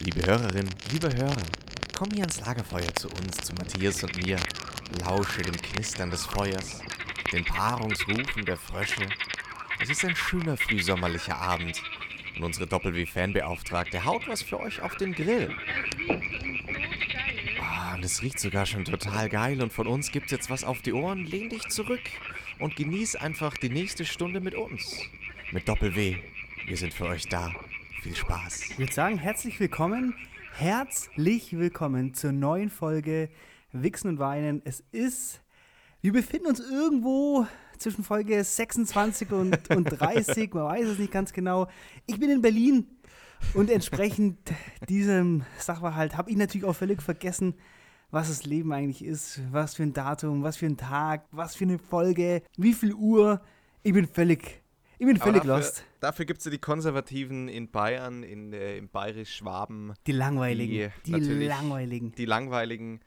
Liebe Hörerinnen, liebe Hörer, komm hier ans Lagerfeuer zu uns, zu Matthias und mir. Lausche dem Knistern des Feuers, den Paarungsrufen der Frösche. Es ist ein schöner frühsommerlicher Abend und unsere Doppel-W-Fanbeauftragte haut was für euch auf den Grill. Ah, und es riecht sogar schon total geil und von uns gibt's jetzt was auf die Ohren. Lehn dich zurück und genieß einfach die nächste Stunde mit uns. Mit Doppel-W. Wir sind für euch da. Viel Spaß. Ich würde sagen, herzlich willkommen, herzlich willkommen zur neuen Folge Wichsen und Weinen. Es ist, wir befinden uns irgendwo zwischen Folge 26 und, und 30, man weiß es nicht ganz genau. Ich bin in Berlin und entsprechend diesem Sachverhalt habe ich natürlich auch völlig vergessen, was das Leben eigentlich ist, was für ein Datum, was für ein Tag, was für eine Folge, wie viel Uhr. Ich bin völlig, ich bin völlig dafür, lost. Dafür gibt es ja die Konservativen in Bayern, in, äh, in Bayerisch-Schwaben. Die langweiligen, Die die, langweiligen. Die Langweiligen,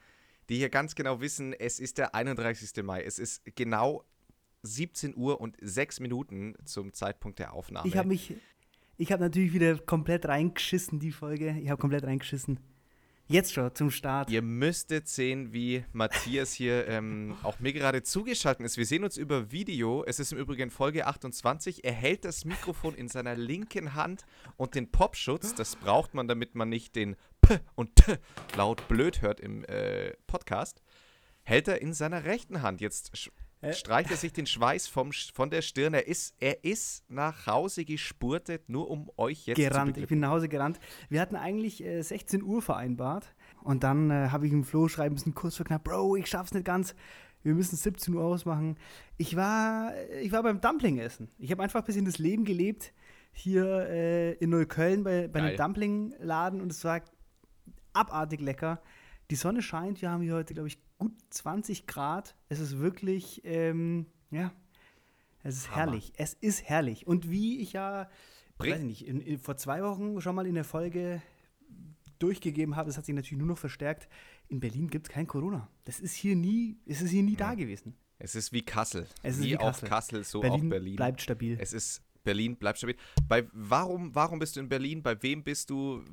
die hier ganz genau wissen, es ist der 31. Mai. Es ist genau 17 Uhr und 6 Minuten zum Zeitpunkt der Aufnahme. Ich habe mich, ich habe natürlich wieder komplett reingeschissen, die Folge. Ich habe komplett reingeschissen. Jetzt schon zum Start. Ihr müsstet sehen, wie Matthias hier ähm, auch mir gerade zugeschaltet ist. Wir sehen uns über Video. Es ist im Übrigen Folge 28. Er hält das Mikrofon in seiner linken Hand und den Popschutz, das braucht man, damit man nicht den P und T laut blöd hört im äh, Podcast, hält er in seiner rechten Hand. Jetzt. Streicht er sich den Schweiß vom, von der Stirn. Er ist, er ist nach Hause gespurtet, nur um euch jetzt zu gerannt. Ich bin nach Hause gerannt. Wir hatten eigentlich äh, 16 Uhr vereinbart. Und dann äh, habe ich im Flo schreiben müssen, kurz vor knapp, Bro, ich schaff's nicht ganz. Wir müssen 17 Uhr ausmachen. Ich war, ich war beim Dumpling essen. Ich habe einfach ein bisschen das Leben gelebt. Hier äh, in Neukölln bei, bei einem. Dumpling-Laden und es war abartig lecker. Die Sonne scheint, wir haben hier heute, glaube ich, gut 20 Grad. Es ist wirklich, ähm, ja, es ist Hammer. herrlich. Es ist herrlich. Und wie ich ja, Bring- weiß ich nicht, in, in, vor zwei Wochen schon mal in der Folge durchgegeben habe, das hat sich natürlich nur noch verstärkt. In Berlin gibt es kein Corona. Das ist hier nie, es ist hier nie da gewesen. Es ist wie Kassel. Es ist wie wie auch Kassel. Kassel, so Berlin, auch Berlin. bleibt stabil. Es ist Berlin, bleibt stabil. Bei warum, warum bist du in Berlin? Bei wem bist du?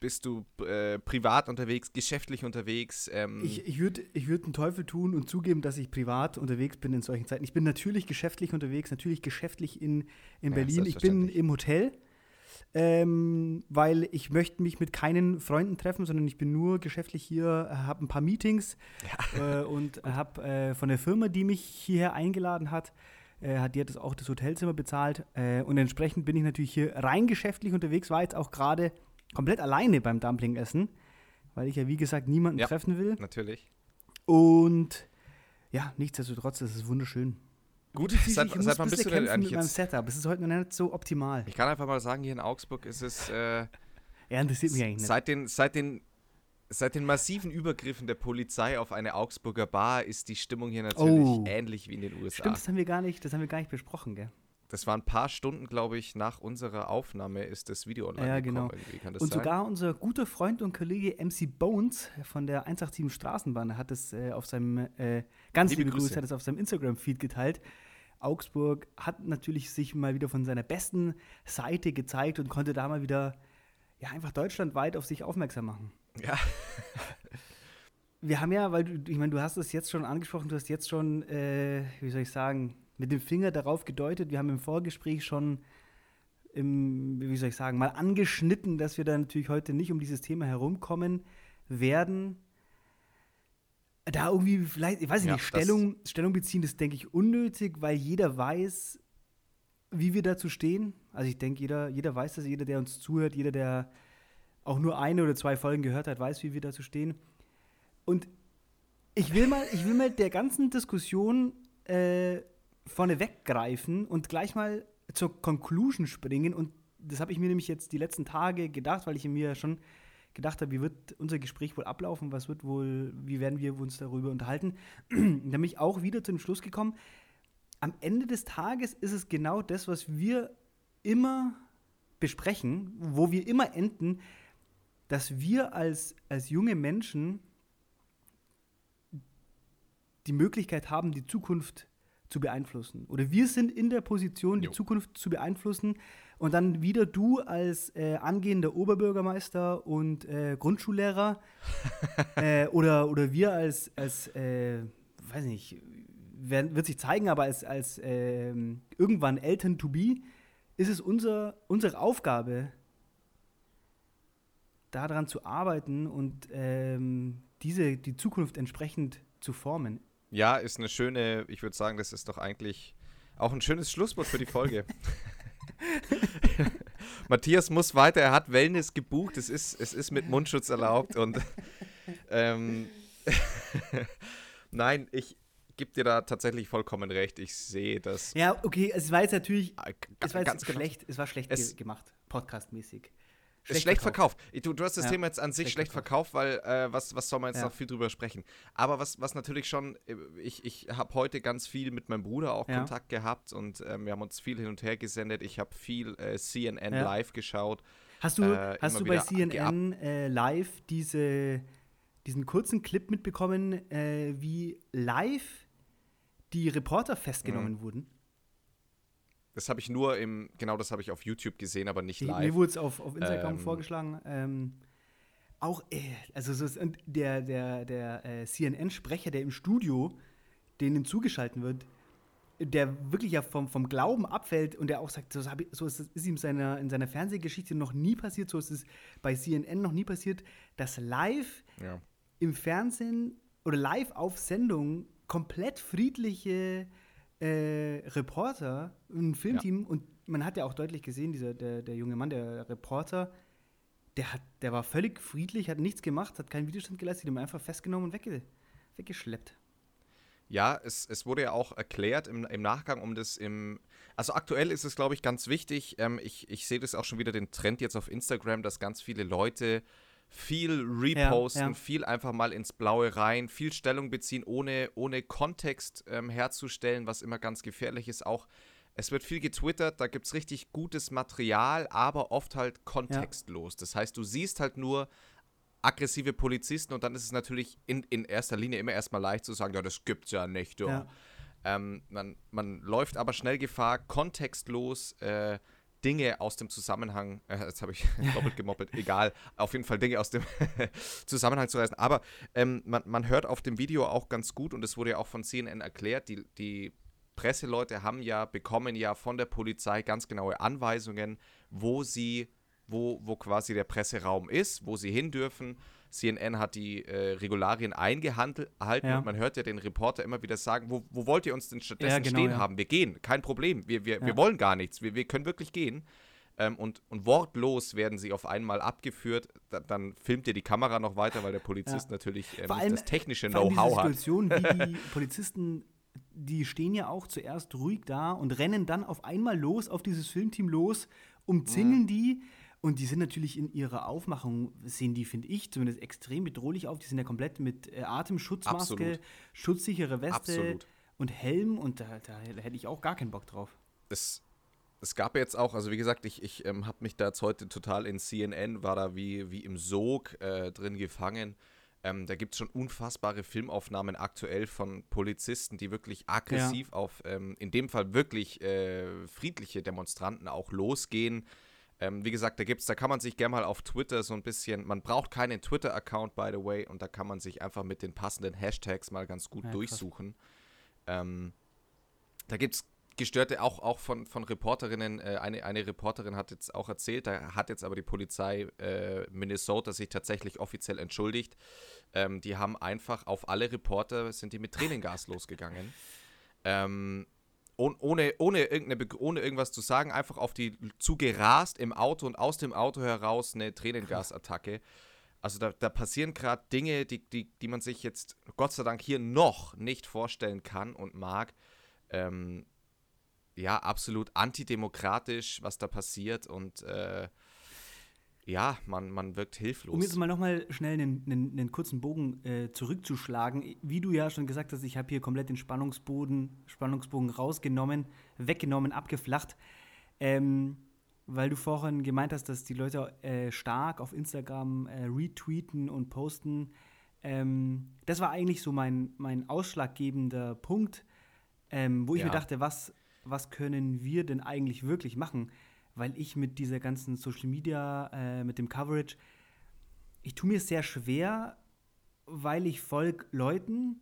Bist du äh, privat unterwegs, geschäftlich unterwegs? Ähm, Ich, ich würde ich würd den Teufel tun und zugeben, dass ich privat unterwegs bin in solchen Zeiten. Ich bin natürlich geschäftlich unterwegs, natürlich geschäftlich in, in Ja, Berlin. Ich bin im Hotel, ähm, weil ich möchte mich mit keinen Freunden treffen, sondern ich bin nur geschäftlich hier, habe ein paar Meetings äh, und habe äh, von der Firma, die mich hierher eingeladen hat, äh, hat die hat das auch das Hotelzimmer bezahlt äh, und entsprechend bin ich natürlich hier rein geschäftlich unterwegs, war jetzt auch gerade komplett alleine beim Dumpling-Essen, weil ich ja wie gesagt niemanden Ja. treffen will. natürlich. Und ja, nichtsdestotrotz, das ist wunderschön. Gut, Ich, seit, ich seit wann ein bist bisschen du denn eigentlich mit meinem jetzt? Setup. Es ist heute noch nicht so optimal. Ich kann einfach mal sagen, hier in Augsburg ist es äh, Ja, interessiert mich eigentlich nicht. seit den, seit den Seit den massiven Übergriffen der Polizei auf eine Augsburger Bar ist die Stimmung hier natürlich Oh. ähnlich wie in den USA. Stimmt, das haben wir gar nicht, das haben wir gar nicht besprochen, gell? Das war ein paar Stunden, glaube ich, nach unserer Aufnahme ist das Video online Ja, gekommen. genau. Das Und sein? sogar unser guter Freund und Kollege MC Bones von der 187 Straßenbahn hat es äh, auf seinem, äh, ganz Liebe liebe, Grüße, Grüße. hat es auf seinem Instagram-Feed geteilt. Augsburg hat natürlich sich mal wieder von seiner besten Seite gezeigt und konnte da mal wieder ja, einfach deutschlandweit auf sich aufmerksam machen. Ja. Wir haben ja, weil du, ich meine, du hast es jetzt schon angesprochen, du hast jetzt schon, äh, wie soll ich sagen, mit dem Finger darauf gedeutet. Wir haben im Vorgespräch schon, im, wie soll ich sagen, mal angeschnitten, dass wir da natürlich heute nicht um dieses Thema herumkommen werden. Da irgendwie vielleicht, ich weiß Ja, nicht, Stellung, Stellung beziehen, das denke ich unnötig, weil jeder weiß, wie wir dazu stehen. Also ich denke, jeder, jeder weiß das, jeder, der uns zuhört, jeder, der auch nur eine oder zwei Folgen gehört hat, weiß, wie wir dazu stehen. Und ich will mal, ich will mal der ganzen Diskussion äh, vorne weggreifen und gleich mal zur Conclusion springen. Und das habe ich mir nämlich jetzt die letzten Tage gedacht, weil ich mir schon gedacht habe, wie wird unser Gespräch wohl ablaufen, was wird wohl, wie werden wir uns darüber unterhalten. Da bin ich auch wieder zu dem Schluss gekommen, am Ende des Tages ist es genau das, was wir immer besprechen, wo wir immer enden, dass wir als, als junge Menschen die Möglichkeit haben, die Zukunft zu beeinflussen. Oder wir sind in der Position, die Jo. Zukunft zu beeinflussen, Und dann wieder du als äh, angehender Oberbürgermeister und äh, Grundschullehrer äh, oder, oder wir als, als äh, weiß nicht, wird, wird sich zeigen, aber als, als ähm, irgendwann Eltern to be, ist es unser, unsere Aufgabe, daran zu arbeiten und ähm, diese, die Zukunft entsprechend zu formen. Ja, ist eine schöne, ich würde sagen, das ist doch eigentlich auch ein schönes Schlusswort für die Folge. Matthias muss weiter, er hat Wellness gebucht, es ist, es ist mit Mundschutz erlaubt und ähm, nein, ich gebe dir da tatsächlich vollkommen recht. Ich sehe das. Ja, okay, es war jetzt natürlich, Ah, es war jetzt ganz genau. schlecht, es war schlecht Es- ge gemacht, podcastmäßig. Ist schlecht verkauft. Du, du hast das Ja, Thema jetzt an sich schlecht schlecht verkauft, weil äh, was, was soll man jetzt Ja. noch viel drüber sprechen? Aber was, was natürlich schon, äh, ich, ich habe heute ganz viel mit meinem Bruder auch Ja. Kontakt gehabt und ähm, wir haben uns viel hin und her gesendet. Ich habe viel äh, CNN live geschaut. Hast du, äh, hast du bei CNN äh, live diese, diesen kurzen Clip mitbekommen, äh, wie live die Reporter festgenommen Mhm. wurden? Das habe ich nur im, genau das habe ich auf YouTube gesehen, aber nicht Die- live. Mir wurde es auf, auf Instagram Ähm, vorgeschlagen. Ähm, auch, äh, also so, der, der, der äh, CNN-Sprecher, der im Studio denen zugeschalten wird, der wirklich ja vom, vom Glauben abfällt und der auch sagt, so, so ist, ist ihm seiner, in seiner Fernsehgeschichte noch nie passiert, so ist es bei CNN noch nie passiert, dass live ja. im Fernsehen oder live auf Sendung komplett friedliche äh, Reporter, ein Filmteam und man hat ja auch deutlich gesehen, dieser, der, der junge Mann, der Reporter, der, hat, der war völlig friedlich, hat nichts gemacht, hat keinen Widerstand geleistet, ihn einfach festgenommen und wegge, weggeschleppt. Ja, es, es wurde ja auch erklärt im, im Nachgang, um das im. Also aktuell ist es, glaube ich, ganz wichtig. Ähm, ich ich sehe das auch schon wieder den Trend jetzt auf Instagram, dass ganz viele Leute viel reposten, ja. viel einfach mal ins Blaue rein, viel Stellung beziehen, ohne, ohne Kontext ähm, herzustellen, was immer ganz gefährlich ist. Auch es wird viel getwittert, da gibt es richtig gutes Material, aber oft halt kontextlos. Das heißt, du siehst halt nur aggressive Polizisten und dann ist es natürlich in, in erster Linie immer erstmal leicht zu sagen, ja, das gibt's ja nicht. Ja. Ja. Ähm, man, man läuft aber schnell Gefahr, kontextlos äh, Dinge aus dem Zusammenhang, äh, jetzt habe ich doppelt gemoppelt, egal, auf jeden Fall Dinge aus dem Zusammenhang zu reißen. Aber ähm, man, man hört auf dem Video auch ganz gut, und es wurde ja auch von CNN erklärt, die, die Presseleute haben ja, bekommen ja von der Polizei ganz genaue Anweisungen, wo sie, wo, wo quasi der Presseraum ist, wo sie hin dürfen. CNN hat die äh, Regularien eingehalten Ja. und man hört ja den Reporter immer wieder sagen, wo, wo wollt ihr uns denn stattdessen Ja, genau, stehen ja. haben? Wir gehen, kein Problem, wir, wir, wir wollen gar nichts, wir, wir können wirklich gehen. Ähm, und, und wortlos werden sie auf einmal abgeführt. Da, dann filmt ihr die Kamera noch weiter, weil der Polizist natürlich ähm, allem- das technische Know-how hat. Situation, wie die Polizisten, die stehen ja auch zuerst ruhig da und rennen dann auf einmal los auf dieses Filmteam los, umzingeln die und die sind natürlich in ihrer Aufmachung, sehen die, finde ich, zumindest extrem bedrohlich auf. Die sind ja komplett mit äh, Atemschutzmaske, Absolut. schutzsichere Weste Absolut. und Helm und da, da, hätte ich auch gar keinen Bock drauf. es, es gab jetzt auch, also wie gesagt, ich, ich ähm, habe mich da jetzt heute total in CNN, war da wie, wie im Sog äh, drin gefangen. Ähm, da gibt es schon unfassbare Filmaufnahmen aktuell von Polizisten, die wirklich aggressiv auf, ähm, in dem Fall wirklich äh, friedliche Demonstranten auch losgehen. Ähm, wie gesagt, da gibt's, da kann man sich gerne mal auf Twitter so ein bisschen, man braucht keinen Twitter-Account, by the way, und da kann man sich einfach mit den passenden Hashtags mal ganz gut Ja, durchsuchen. Ähm, da gibt es gestörte, auch, auch von, von Reporterinnen, äh, eine, eine Reporterin hat jetzt auch erzählt, da hat jetzt aber die Polizei äh, Minnesota sich tatsächlich offiziell entschuldigt. Ähm, die haben einfach auf alle Reporter, sind die mit Tränengas losgegangen. Ähm, ohne, ohne, irgendeine, ohne irgendwas zu sagen, einfach auf die zugerast im Auto und aus dem Auto heraus eine Tränengasattacke. Also da, da passieren gerade Dinge, die, die, die man sich jetzt Gott sei Dank hier noch nicht vorstellen kann und mag. Ähm, ja, absolut antidemokratisch, was da passiert und äh, ja, man, man wirkt hilflos. Um jetzt mal nochmal schnell einen, einen, einen kurzen Bogen äh, zurückzuschlagen. Wie du ja schon gesagt hast, ich habe hier komplett den Spannungsboden, Spannungsbogen rausgenommen, weggenommen, abgeflacht. Ähm, weil du vorhin gemeint hast, dass die Leute äh, stark auf Instagram äh, retweeten und posten. Ähm, das war eigentlich so mein, mein ausschlaggebender Punkt, ähm, wo ich Ja. mir dachte, was, was können wir denn eigentlich wirklich machen? Weil ich mit dieser ganzen Social Media, äh, mit dem Coverage, ich tue mir sehr schwer, weil ich folge Leuten,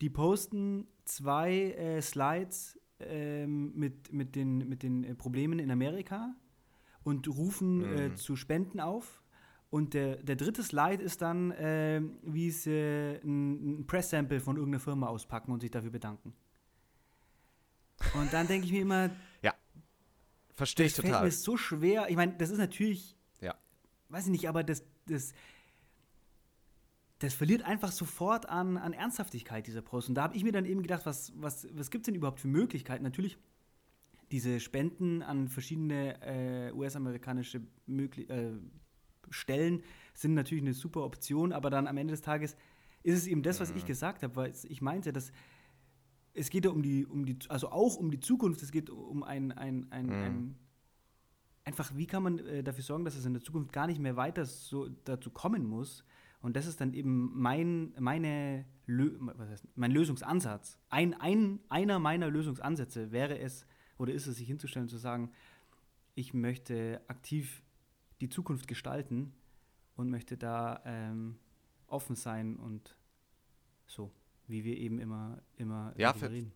die posten zwei äh, Slides ähm, mit, mit den, mit den äh, Problemen in Amerika und rufen äh, Mhm. zu Spenden auf. Und der, der dritte Slide ist dann, äh, wie sie äh, ein, ein Press-Sample von irgendeiner Firma auspacken und sich dafür bedanken. Und dann denke ich mir immer, Verstehe ich das fällt total. mir so schwer. Ich meine, das ist natürlich, Ja. weiß ich nicht, aber das, das, das verliert einfach sofort an, an Ernsthaftigkeit, dieser Post. Und da habe ich mir dann eben gedacht, was, was, was gibt es denn überhaupt für Möglichkeiten? Natürlich, diese Spenden an verschiedene äh, US-amerikanische äh, Stellen sind natürlich eine super Option, aber dann am Ende des Tages ist es eben das, was ich Mhm. gesagt habe, weil ich meinte, dass es geht ja um die, um die, also auch um die Zukunft, es geht um ein, ein, ein, Mhm. ein einfach, wie kann man äh, dafür sorgen, dass es in der Zukunft gar nicht mehr weiter so dazu kommen muss. Und das ist dann eben mein, meine, Lö heißt, mein Lösungsansatz. Ein, ein, einer meiner Lösungsansätze wäre es, oder ist es, sich hinzustellen und zu sagen, ich möchte aktiv die Zukunft gestalten und möchte da ähm, offen sein und so, wie wir eben immer, immer Ja, reden.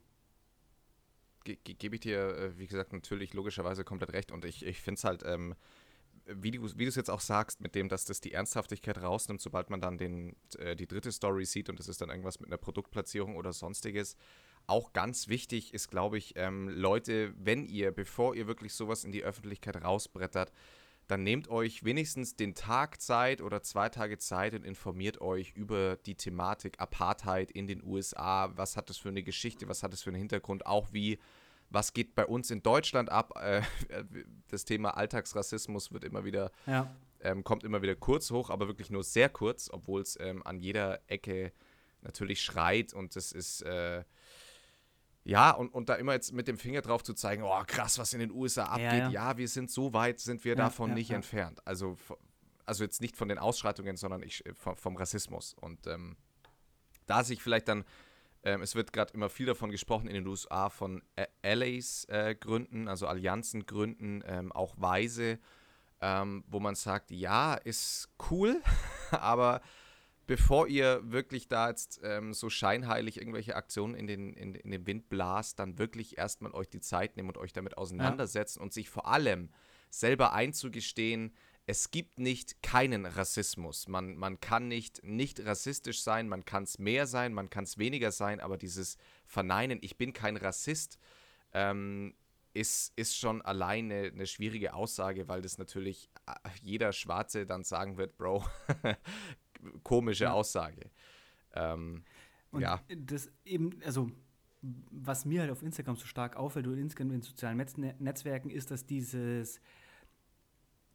Ge ge Gebe ich dir, äh, wie gesagt, natürlich logischerweise komplett recht. Und ich, ich finde es halt, ähm, wie du wie du es jetzt auch sagst, mit dem, dass das die Ernsthaftigkeit rausnimmt, sobald man dann den, äh, die dritte Story sieht und das ist dann irgendwas mit einer Produktplatzierung oder sonstiges. Auch ganz wichtig ist, glaube ich, ähm, Leute, wenn ihr, bevor ihr wirklich sowas in die Öffentlichkeit rausbrettert, dann nehmt euch wenigstens den Tag Zeit oder zwei Tage Zeit und informiert euch über die Thematik Apartheid in den USA. Was hat das für eine Geschichte? Was hat das für einen Hintergrund? Auch wie, was geht bei uns in Deutschland ab? Äh, das Thema Alltagsrassismus wird immer wieder, Ja, ähm, kommt immer wieder kurz hoch, aber wirklich nur sehr kurz, obwohl es ähm, an jeder Ecke natürlich schreit und das ist, äh, ja, und, und da immer jetzt mit dem Finger drauf zu zeigen, oh krass, was in den USA abgeht. ja. Ja, wir sind so weit, sind wir Ja, davon ja, nicht ja. entfernt. Also, also jetzt nicht von den Ausschreitungen, sondern ich, äh, vom, vom Rassismus. Und ähm, da sich vielleicht dann, ähm, es wird gerade immer viel davon gesprochen in den USA von äh, Allies äh, gründen, also Allianzen gründen, ähm, auch Weise, ähm, wo man sagt, ja, ist cool, aber bevor ihr wirklich da jetzt ähm, so scheinheilig irgendwelche Aktionen in den, in, in den Wind blast, dann wirklich erstmal euch die Zeit nehmen und euch damit auseinandersetzen und sich vor allem selber einzugestehen, es gibt nicht keinen Rassismus. Man, man kann nicht nicht rassistisch sein, man kann es mehr sein, man kann es weniger sein, aber dieses Verneinen, ich bin kein Rassist, ähm, ist, ist schon alleine eine schwierige Aussage, weil das natürlich äh, jeder Schwarze dann sagen wird, Bro, komische Ja. Aussage. Ähm, Und ja, das eben, also was mir halt auf Instagram so stark auffällt oder insgesamt in sozialen Netz Netzwerken ist, dass dieses,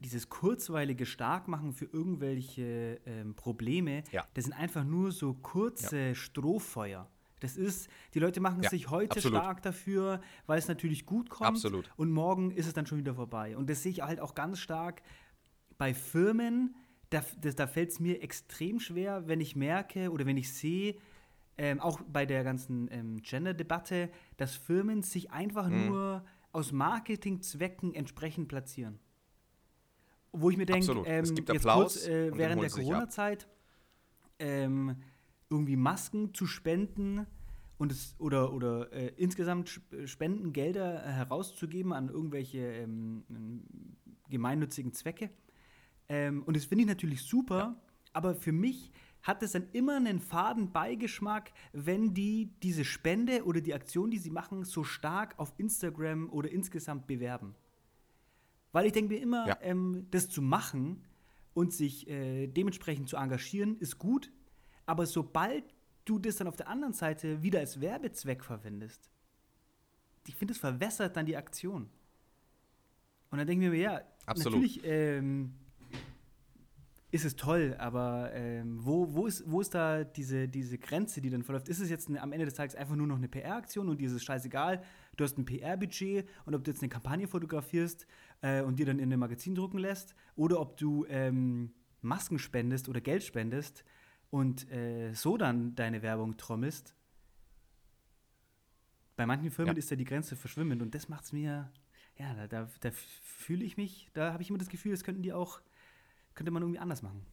dieses kurzweilige Starkmachen für irgendwelche ähm, Probleme, Ja. das sind einfach nur so kurze Strohfeuer. Das ist, die Leute machen Ja, sich heute absolut. stark dafür, weil es natürlich gut kommt. Absolut. Und morgen ist es dann schon wieder vorbei. Und das sehe ich halt auch ganz stark bei Firmen. Da, das, da fällt es mir extrem schwer, wenn ich merke oder wenn ich sehe, ähm, auch bei der ganzen ähm, Gender-Debatte, dass Firmen sich einfach Mhm. nur aus Marketingzwecken entsprechend platzieren. Wo ich mir denke, Absolut. Es ähm, gibt jetzt Applaus kurz äh, während der. Corona-Zeit ähm, irgendwie Masken zu spenden und es, oder, oder äh, insgesamt Sp- Spendengelder äh, herauszugeben an irgendwelche ähm, ähm, gemeinnützigen Zwecke. Ähm, und das finde ich natürlich super, aber für mich hat es dann immer einen faden Beigeschmack, wenn die diese Spende oder die Aktion, die sie machen, so stark auf Instagram oder insgesamt bewerben. Weil ich denke mir immer, Ja. ähm, das zu machen und sich äh, dementsprechend zu engagieren, ist gut. Aber sobald du das dann auf der anderen Seite wieder als Werbezweck verwendest, ich finde, es verwässert dann die Aktion. Und dann denke ich mir, ja, Absolut. natürlich ähm, ist es toll, aber ähm, wo, wo, ist, wo ist da diese, diese Grenze, die dann verläuft? Ist es jetzt eine, am Ende des Tages einfach nur noch eine PR-Aktion und dieses scheißegal, du hast ein PR-Budget und ob du jetzt eine Kampagne fotografierst äh, und dir dann in einem Magazin drucken lässt oder ob du ähm, Masken spendest oder Geld spendest und äh, so dann deine Werbung trommelst. Bei manchen Firmen Ja. ist ja die Grenze verschwimmend und das macht es mir, ja, da, da, da fühle ich mich, da habe ich immer das Gefühl, das könnten die auch, könnte man irgendwie anders machen.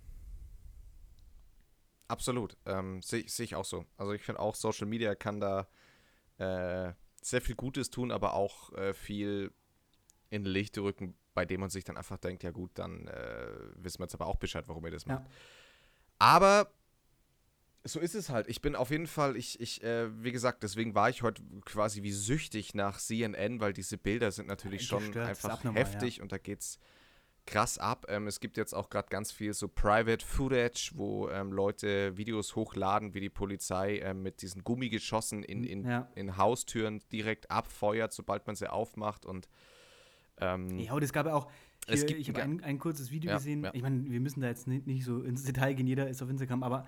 Absolut. Ähm, Sehe seh ich auch so. Also ich finde auch, Social Media kann da äh, sehr viel Gutes tun, aber auch äh, viel in Licht rücken, bei dem man sich dann einfach denkt, ja gut, dann äh, wissen wir jetzt aber auch Bescheid, warum ihr das macht. Ja. Aber so ist es halt. Ich bin auf jeden Fall, ich, ich, äh, wie gesagt, deswegen war ich heute quasi wie süchtig nach CNN, weil diese Bilder sind natürlich schon Gestört, ist einfach heftig und da geht's krass ab. Ähm, es gibt jetzt auch gerade ganz viel so Private Footage, wo ähm, Leute Videos hochladen, wie die Polizei ähm, mit diesen Gummigeschossen in, in, Ja. in Haustüren direkt abfeuert, sobald man sie aufmacht und ähm, Ja, und es gab ja auch, Es hier, gibt ich habe ein, ein kurzes Video Ja, gesehen. ja. Ich meine, wir müssen da jetzt nicht, nicht so ins Detail gehen, jeder ist auf Instagram, aber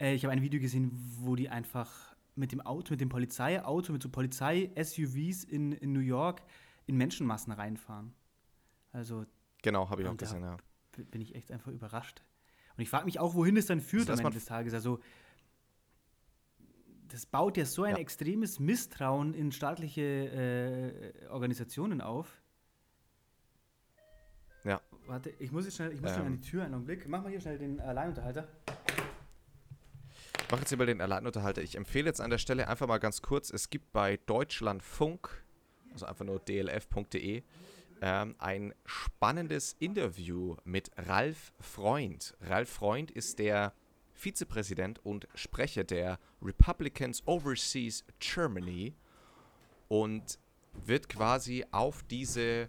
äh, ich habe ein Video gesehen, wo die einfach mit dem Auto, mit dem Polizeiauto, mit so Polizei-SUVs in, in New York in Menschenmassen reinfahren. Also genau, habe ich auch gesehen, ja. bin ich echt einfach überrascht. Und ich frage mich auch, wohin es dann führt Also, am dass man Ende des Tages. Also, das baut ja so ein Ja. extremes Misstrauen in staatliche äh, Organisationen auf. Ja. Warte, ich muss jetzt schnell, ich muss schnell Ähm. an die Tür einen Augenblick. Mach mal hier schnell den Alleinunterhalter. Ich mache jetzt hier mal den Alleinunterhalter. Ich empfehle jetzt an der Stelle einfach mal ganz kurz, es gibt bei Deutschlandfunk, also einfach nur dlf.de, ähm, ein spannendes Interview mit Ralf Freund. Ralf Freund ist der Vizepräsident und Sprecher der Republicans Overseas Germany und wird quasi auf diese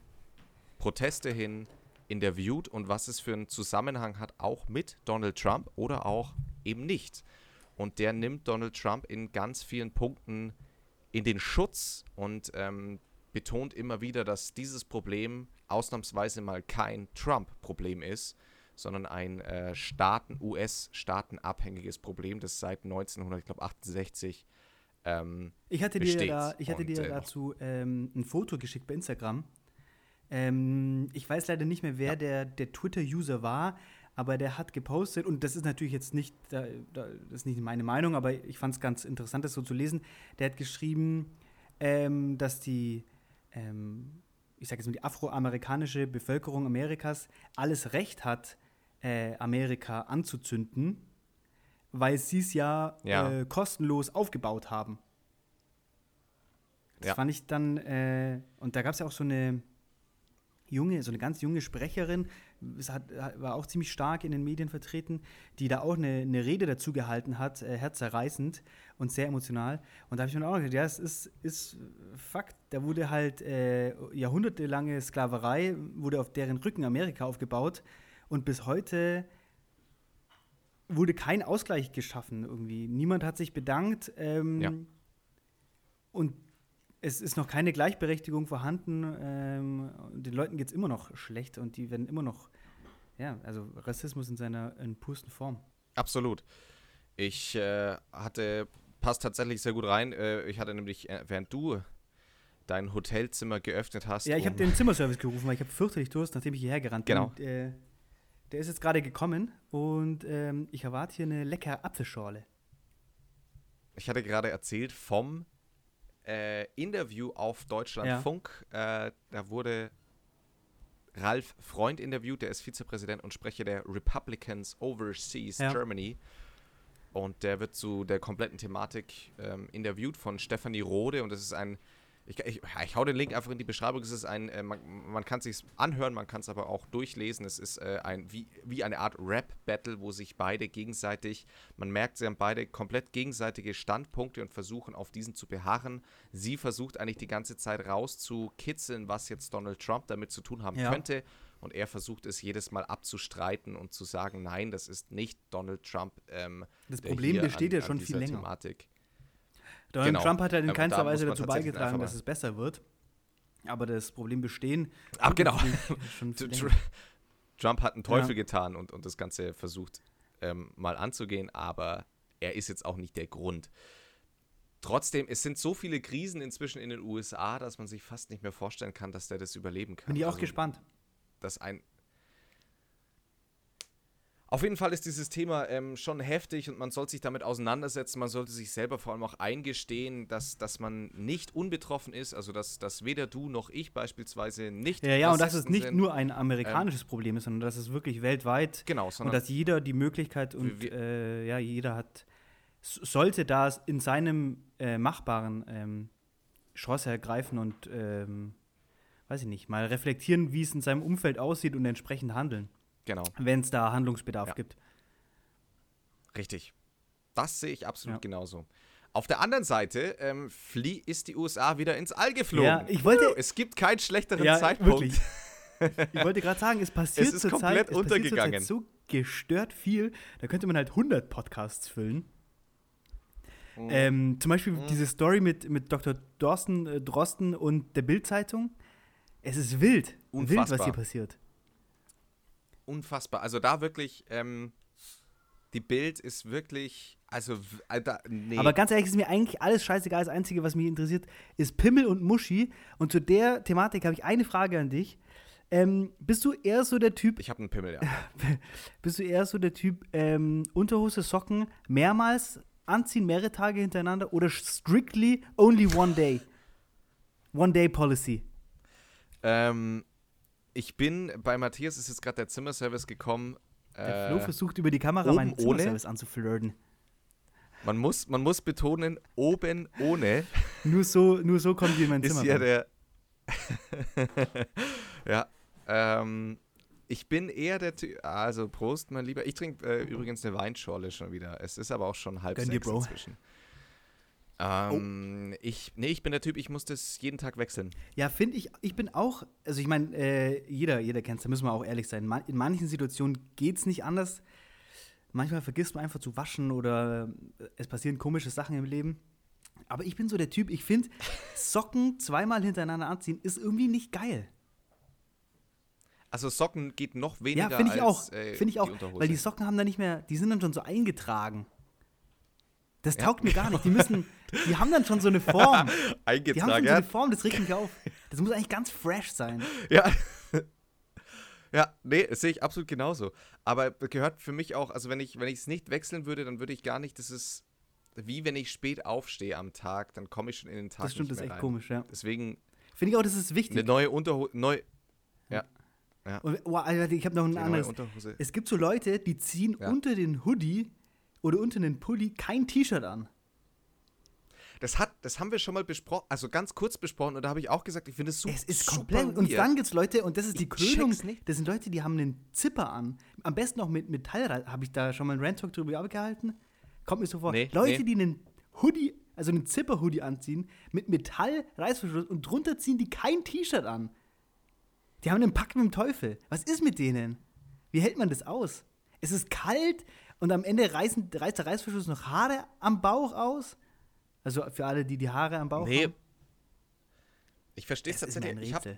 Proteste hin interviewt und was es für einen Zusammenhang hat, auch mit Donald Trump oder auch eben nicht. Und der nimmt Donald Trump in ganz vielen Punkten in den Schutz und ähm, betont immer wieder, dass dieses Problem ausnahmsweise mal kein Trump-Problem ist, sondern ein äh, Staaten, US-Staatenabhängiges Problem, das seit 1968 ähm, Ich hatte dir, besteht. da, ich hatte Und, dir äh, dazu ähm, ein Foto geschickt bei Instagram. Ähm, ich weiß leider nicht mehr, wer Ja. der, der Twitter-User war, aber der hat gepostet, und das ist natürlich jetzt nicht, da, da, das ist nicht meine Meinung, aber ich fand es ganz interessant, das so zu lesen. Der hat geschrieben, ähm, dass die, ähm, ich sage jetzt mal, die afroamerikanische Bevölkerung Amerikas alles Recht hat, äh, Amerika anzuzünden, weil sie es ja, Ja. Äh, kostenlos aufgebaut haben. Das Ja. fand ich dann, äh, und da gab es ja auch so eine junge, so eine ganz junge Sprecherin, hat, war auch ziemlich stark in den Medien vertreten, die da auch eine, eine Rede dazu gehalten hat, äh, herzerreißend und sehr emotional. Und da habe ich mir auch gedacht, ja, es ist, ist Fakt, da wurde halt äh, jahrhundertelange Sklaverei, wurde auf deren Rücken Amerika aufgebaut und bis heute wurde kein Ausgleich geschaffen irgendwie. Niemand hat sich bedankt ähm, Ja. und es ist noch keine Gleichberechtigung vorhanden. Ähm, den Leuten geht es immer noch schlecht und die werden immer noch, ja, also Rassismus in seiner in pursten Form. Absolut. Ich äh, hatte, passt tatsächlich sehr gut rein. Äh, ich hatte nämlich, äh, während du dein Hotelzimmer geöffnet hast, Ja, ich habe um- den Zimmerservice gerufen, weil ich habe fürchterlich Durst, nachdem ich hierher gerannt Genau. bin. Äh, der ist jetzt gerade gekommen und ähm, ich erwarte hier eine leckere Apfelschorle. ich hatte gerade erzählt vom äh, Interview auf Deutschlandfunk. Äh, da wurde Ralf Freund interviewt, der ist Vizepräsident und Sprecher der Republicans Overseas Ja. Germany. Und der wird zu der kompletten Thematik ähm, interviewt von Stefanie Rode und das ist ein, ich, ich, ich hau den Link einfach in die Beschreibung, es ist ein, äh, man, man kann es sich anhören, man kann es aber auch durchlesen, es ist äh, ein, wie, wie eine Art Rap-Battle, wo sich beide gegenseitig, man merkt, sie haben beide komplett gegenseitige Standpunkte und versuchen auf diesen zu beharren. Sie versucht eigentlich die ganze Zeit rauszukitzeln, was jetzt Donald Trump damit zu tun haben Ja. könnte. Und er versucht es jedes Mal abzustreiten und zu sagen, nein, das ist nicht Donald Trump. Ähm, Das Problem besteht an, ja schon viel länger. Thematik. Donald Genau. Trump hat halt in Ähm, keinster da Weise dazu beigetragen, dass es besser wird. Aber das Problem bestehen. Ah, genau. Trump hat einen Teufel Ja. getan und, und das Ganze versucht ähm, mal anzugehen, aber er ist jetzt auch nicht der Grund. Trotzdem, es sind so viele Krisen inzwischen in den USA, dass man sich fast nicht mehr vorstellen kann, dass der das überleben kann. Bin ich auch Also, gespannt. dass ein Auf jeden Fall ist dieses Thema ähm, schon heftig und man sollte sich damit auseinandersetzen. Man sollte sich selber vor allem auch eingestehen, dass, dass man nicht unbetroffen ist, also dass, dass weder du noch ich beispielsweise nicht. Ja, ja, und dass es nicht sind. nur ein amerikanisches ähm, Problem ist, sondern dass es wirklich weltweit genau, und dass jeder die Möglichkeit und äh, ja, jeder hat, sollte da in seinem äh, Machbaren ähm, Chance ergreifen und ähm, weiß ich nicht, mal reflektieren, wie es in seinem Umfeld aussieht und entsprechend handeln. Genau. Wenn es da Handlungsbedarf ja. gibt. Richtig. Das sehe ich absolut ja. genauso. Auf der anderen Seite ähm, ist die USA wieder ins All geflogen. Ja, ich wollte. Es gibt keinen schlechteren ja, Zeitpunkt. Wirklich. Ich wollte gerade sagen, es passiert es ist komplett Zeit, untergegangen. so gestört viel. Da könnte man halt 100 Podcasts füllen. Mhm. Ähm, zum Beispiel mhm. diese Story mit, mit Dr. Dorsten, äh, Drosten und der Bild-Zeitung. Es ist wild. Unfassbar. Wild, was hier passiert unfassbar. Also da wirklich, ähm, die Bild ist wirklich, also, Alter, nee. Aber ganz ehrlich, ist mir eigentlich alles scheißegal. Das Einzige, was mich interessiert, ist Pimmel und Muschi. Und zu der Thematik habe ich eine Frage an dich. Ähm, bist du eher so der Typ. Ich habe einen Pimmel, ja. bist du eher so der Typ ähm, Unterhose, Socken mehrmals anziehen, mehrere Tage hintereinander oder strictly only one day? One day Policy. Ähm, ich bin bei Matthias, ist jetzt gerade der Zimmerservice gekommen. Der Flo äh, versucht über die Kamera meinen Zimmerservice ohne. anzuflirten. Man muss, man muss betonen, oben ohne. nur, so, nur so kommt jemand Zimmer. Ist ja der. ja. Ähm, ich bin eher der Typ. Also, Prost, mein Lieber. Ich trinke äh, übrigens eine Weinschorle schon wieder. Es ist aber auch schon halb Gönn sechs dir, Bro. inzwischen. Oh. Ähm, oh. ich, nee, ich bin der Typ, ich muss das jeden Tag wechseln. Ja, finde ich, ich bin auch, also ich meine, äh, jeder, jeder kennt es, da müssen wir auch ehrlich sein. in manchen Situationen geht es nicht anders. Manchmal vergisst man einfach zu waschen oder äh, es passieren komische Sachen im Leben. Aber ich bin so der Typ, ich finde, Socken zweimal hintereinander anziehen ist irgendwie nicht geil. Also Socken geht noch weniger ja, finde ich als, auch, äh, finde ich auch, weil die Socken haben da nicht mehr, die sind dann schon so eingetragen. Das taugt ja. mir gar nicht. Die müssen, die haben dann schon so eine Form. Eingetragen, die haben schon so eine Form, das regt mich auf. Das muss eigentlich ganz fresh sein. Ja. Ja, nee, das sehe ich absolut genauso. Aber gehört für mich auch, also wenn ich wenn es nicht wechseln würde, dann würde ich gar nicht, das ist wie wenn ich spät aufstehe am Tag, dann komme ich schon in den Tag. Das stimmt, das ist echt rein. komisch, ja. Deswegen. Finde ich auch, das ist wichtig. Eine neue Unterhose, neu. Ja. ja. Und, oh, ich habe noch ein anderes. Es gibt so Leute, die ziehen ja. unter den Hoodie oder unter den Pulli kein T-Shirt an. Das, hat, das haben wir schon mal besprochen, also ganz kurz besprochen und da habe ich auch gesagt, ich finde es super. Es ist komplett. Und dann gibt es Leute, und das ist die Krönung, das sind Leute, die haben einen Zipper an. Am besten auch mit Metall, habe ich da schon mal einen Rant-Talk drüber abgehalten. Kommt mir so vor. Nee, Leute, nee. die einen Hoodie, also einen Zipper-Hoodie anziehen, mit Metall-Reißverschluss und drunter ziehen die kein T-Shirt an. Die haben einen Pack mit dem Teufel. Was ist mit denen? Wie hält man das aus? Es ist kalt und am Ende reißen, reißt der Reißverschluss noch Haare am Bauch aus. Also für alle, die die Haare am Bauch nee. haben? Ich verstehe es tatsächlich. Ich habe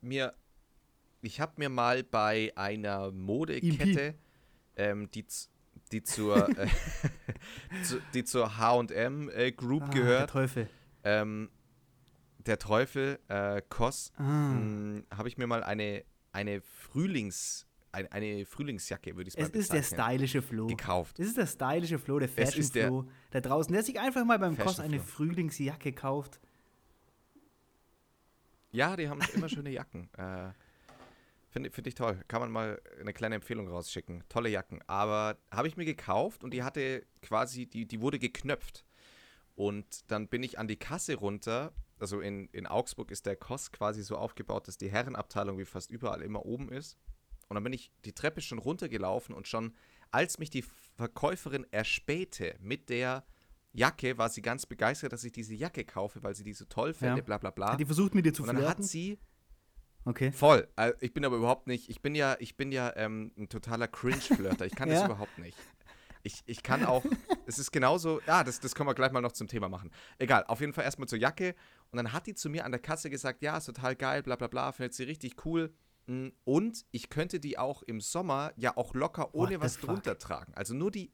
mir, hab mir mal bei einer Modekette, ähm, die, die zur, äh, zu, die zur H&M äh, Group ah, gehört. Der Teufel. Ähm, der Teufel, äh, Kos, ah. Hm, habe ich mir mal eine, eine Frühlings- eine, eine Frühlingsjacke, würde ich mal sagen. Es ist der stylische Flo. Gekauft. Es ist der stylische Flo, der Fashion Flo da draußen, der sich einfach mal beim Kost eine Frühlingsjacke kauft. Ja, die haben immer schöne Jacken. Äh, Finde find ich toll. Kann man mal eine kleine Empfehlung rausschicken. Tolle Jacken. Aber habe ich mir gekauft und die hatte quasi, die, die wurde geknöpft. Und dann bin ich an die Kasse runter. Also in, in Augsburg ist der Kost quasi so aufgebaut, dass die Herrenabteilung wie fast überall immer oben ist. Und dann bin ich die Treppe schon runtergelaufen und schon, als mich die Verkäuferin erspähte mit der Jacke, war sie ganz begeistert, dass ich diese Jacke kaufe, weil sie die so toll fände, ja. bla bla bla. Hat die versucht, mit dir zu Und dann flirten? hat sie. Okay. Voll. Also ich bin aber überhaupt nicht, ich bin ja, ich bin ja ähm, ein totaler Cringe-Flirter. Ich kann ja. das überhaupt nicht. Ich, ich kann auch, es ist genauso, ja, das, das können wir gleich mal noch zum Thema machen. Egal, auf jeden Fall erstmal zur Jacke. Und dann hat die zu mir an der Kasse gesagt, ja, ist total geil, bla bla bla, findet sie richtig cool. Mm, und ich könnte die auch im Sommer ja auch locker ohne was fuck? drunter tragen. Also nur die.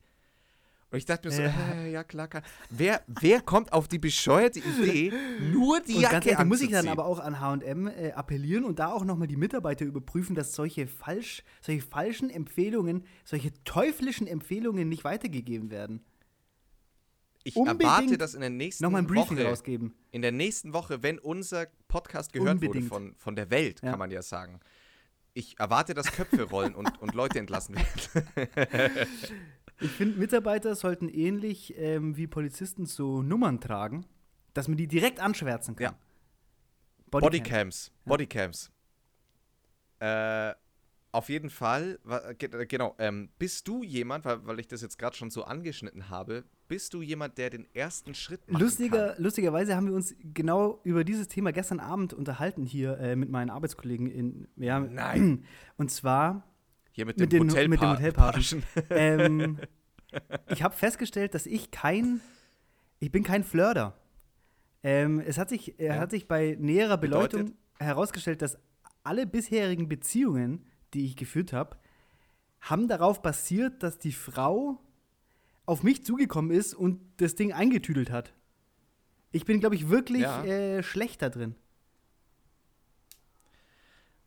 Und ich dachte mir so, äh, ja klar, kann. Wer, wer kommt auf die bescheuerte Idee, nur die Und Jacke ganz ehrlich, da muss ich dann aber auch an H&M äh, appellieren und da auch nochmal die Mitarbeiter überprüfen, dass solche, falsch, solche falschen Empfehlungen, solche teuflischen Empfehlungen nicht weitergegeben werden. Ich unbedingt erwarte, dass in der nächsten Nochmal ein Briefing Woche, rausgeben. in der nächsten Woche, wenn unser Podcast gehört Unbedingt. wurde von, von der Welt, Ja. kann man ja sagen. Ich erwarte, dass Köpfe rollen und, und Leute entlassen werden. Ich finde, Mitarbeiter sollten ähnlich ähm, wie Polizisten so Nummern tragen, dass man die direkt anschwärzen kann. Ja. Bodycam. Bodycams. Ja. Bodycams. Äh, auf jeden Fall, genau, ähm, bist du jemand, weil, weil ich das jetzt gerade schon so angeschnitten habe, bist du jemand, der den ersten Schritt machen Lustiger, kann? lustigerweise haben wir uns genau über dieses Thema gestern Abend unterhalten hier äh, mit meinen Arbeitskollegen in ja, Nein. Und zwar Hier mit dem mit den- mit dem Hotelpagen. ähm, ich habe festgestellt, dass ich kein, ich bin kein Flirter. Ähm, es hat sich, Ja. hat sich bei näherer Beleuchtung Bedeutet? herausgestellt, dass alle bisherigen Beziehungen, die ich geführt habe, haben darauf basiert, dass die Frau auf mich zugekommen ist und das Ding eingetüdelt hat. Ich bin, glaube ich, wirklich Ja. äh, schlecht da drin.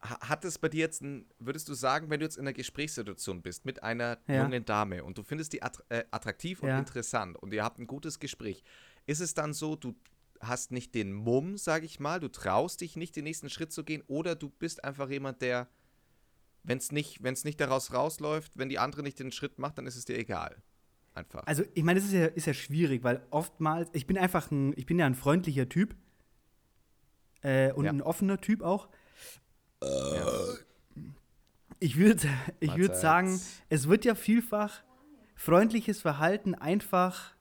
Ha- Hat es bei dir jetzt, ein, würdest du sagen, wenn du jetzt in einer Gesprächssituation bist mit einer Ja. jungen Dame und du findest die äh, attraktiv und Ja. interessant und ihr habt ein gutes Gespräch, ist es dann so, du hast nicht den Mumm, sag ich mal, du traust dich nicht, den nächsten Schritt zu gehen oder du bist einfach jemand, der, wenn es nicht, wenn's nicht daraus rausläuft, wenn die andere nicht den Schritt macht, dann ist es dir egal. Einfach. Also, ich meine, das ist ja, ist ja schwierig, weil oftmals, ich bin einfach ein, ich bin ja ein freundlicher Typ. Äh, und Ja. ein offener Typ auch. ja. Ich würde ich würd sagen, es wird ja vielfach freundliches Verhalten einfach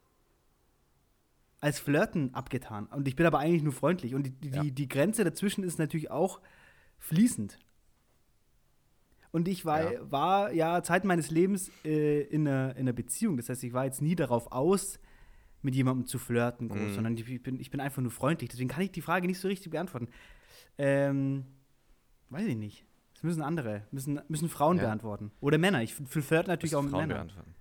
als Flirten abgetan. Und ich bin aber eigentlich nur freundlich. Und die, die, Ja. die Grenze dazwischen ist natürlich auch fließend. Und ich war Ja. war ja Zeit meines Lebens äh, in, einer, in einer Beziehung. Das heißt, ich war jetzt nie darauf aus, mit jemandem zu flirten, groß, Mhm. sondern ich, bin, ich bin einfach nur freundlich. Deswegen kann ich die Frage nicht so richtig beantworten. Ähm, weiß ich nicht. Das müssen andere, müssen, müssen Frauen Ja. beantworten. Oder Männer. Ich f- flirt natürlich Müssen auch mit Frauen Männern. beantworten.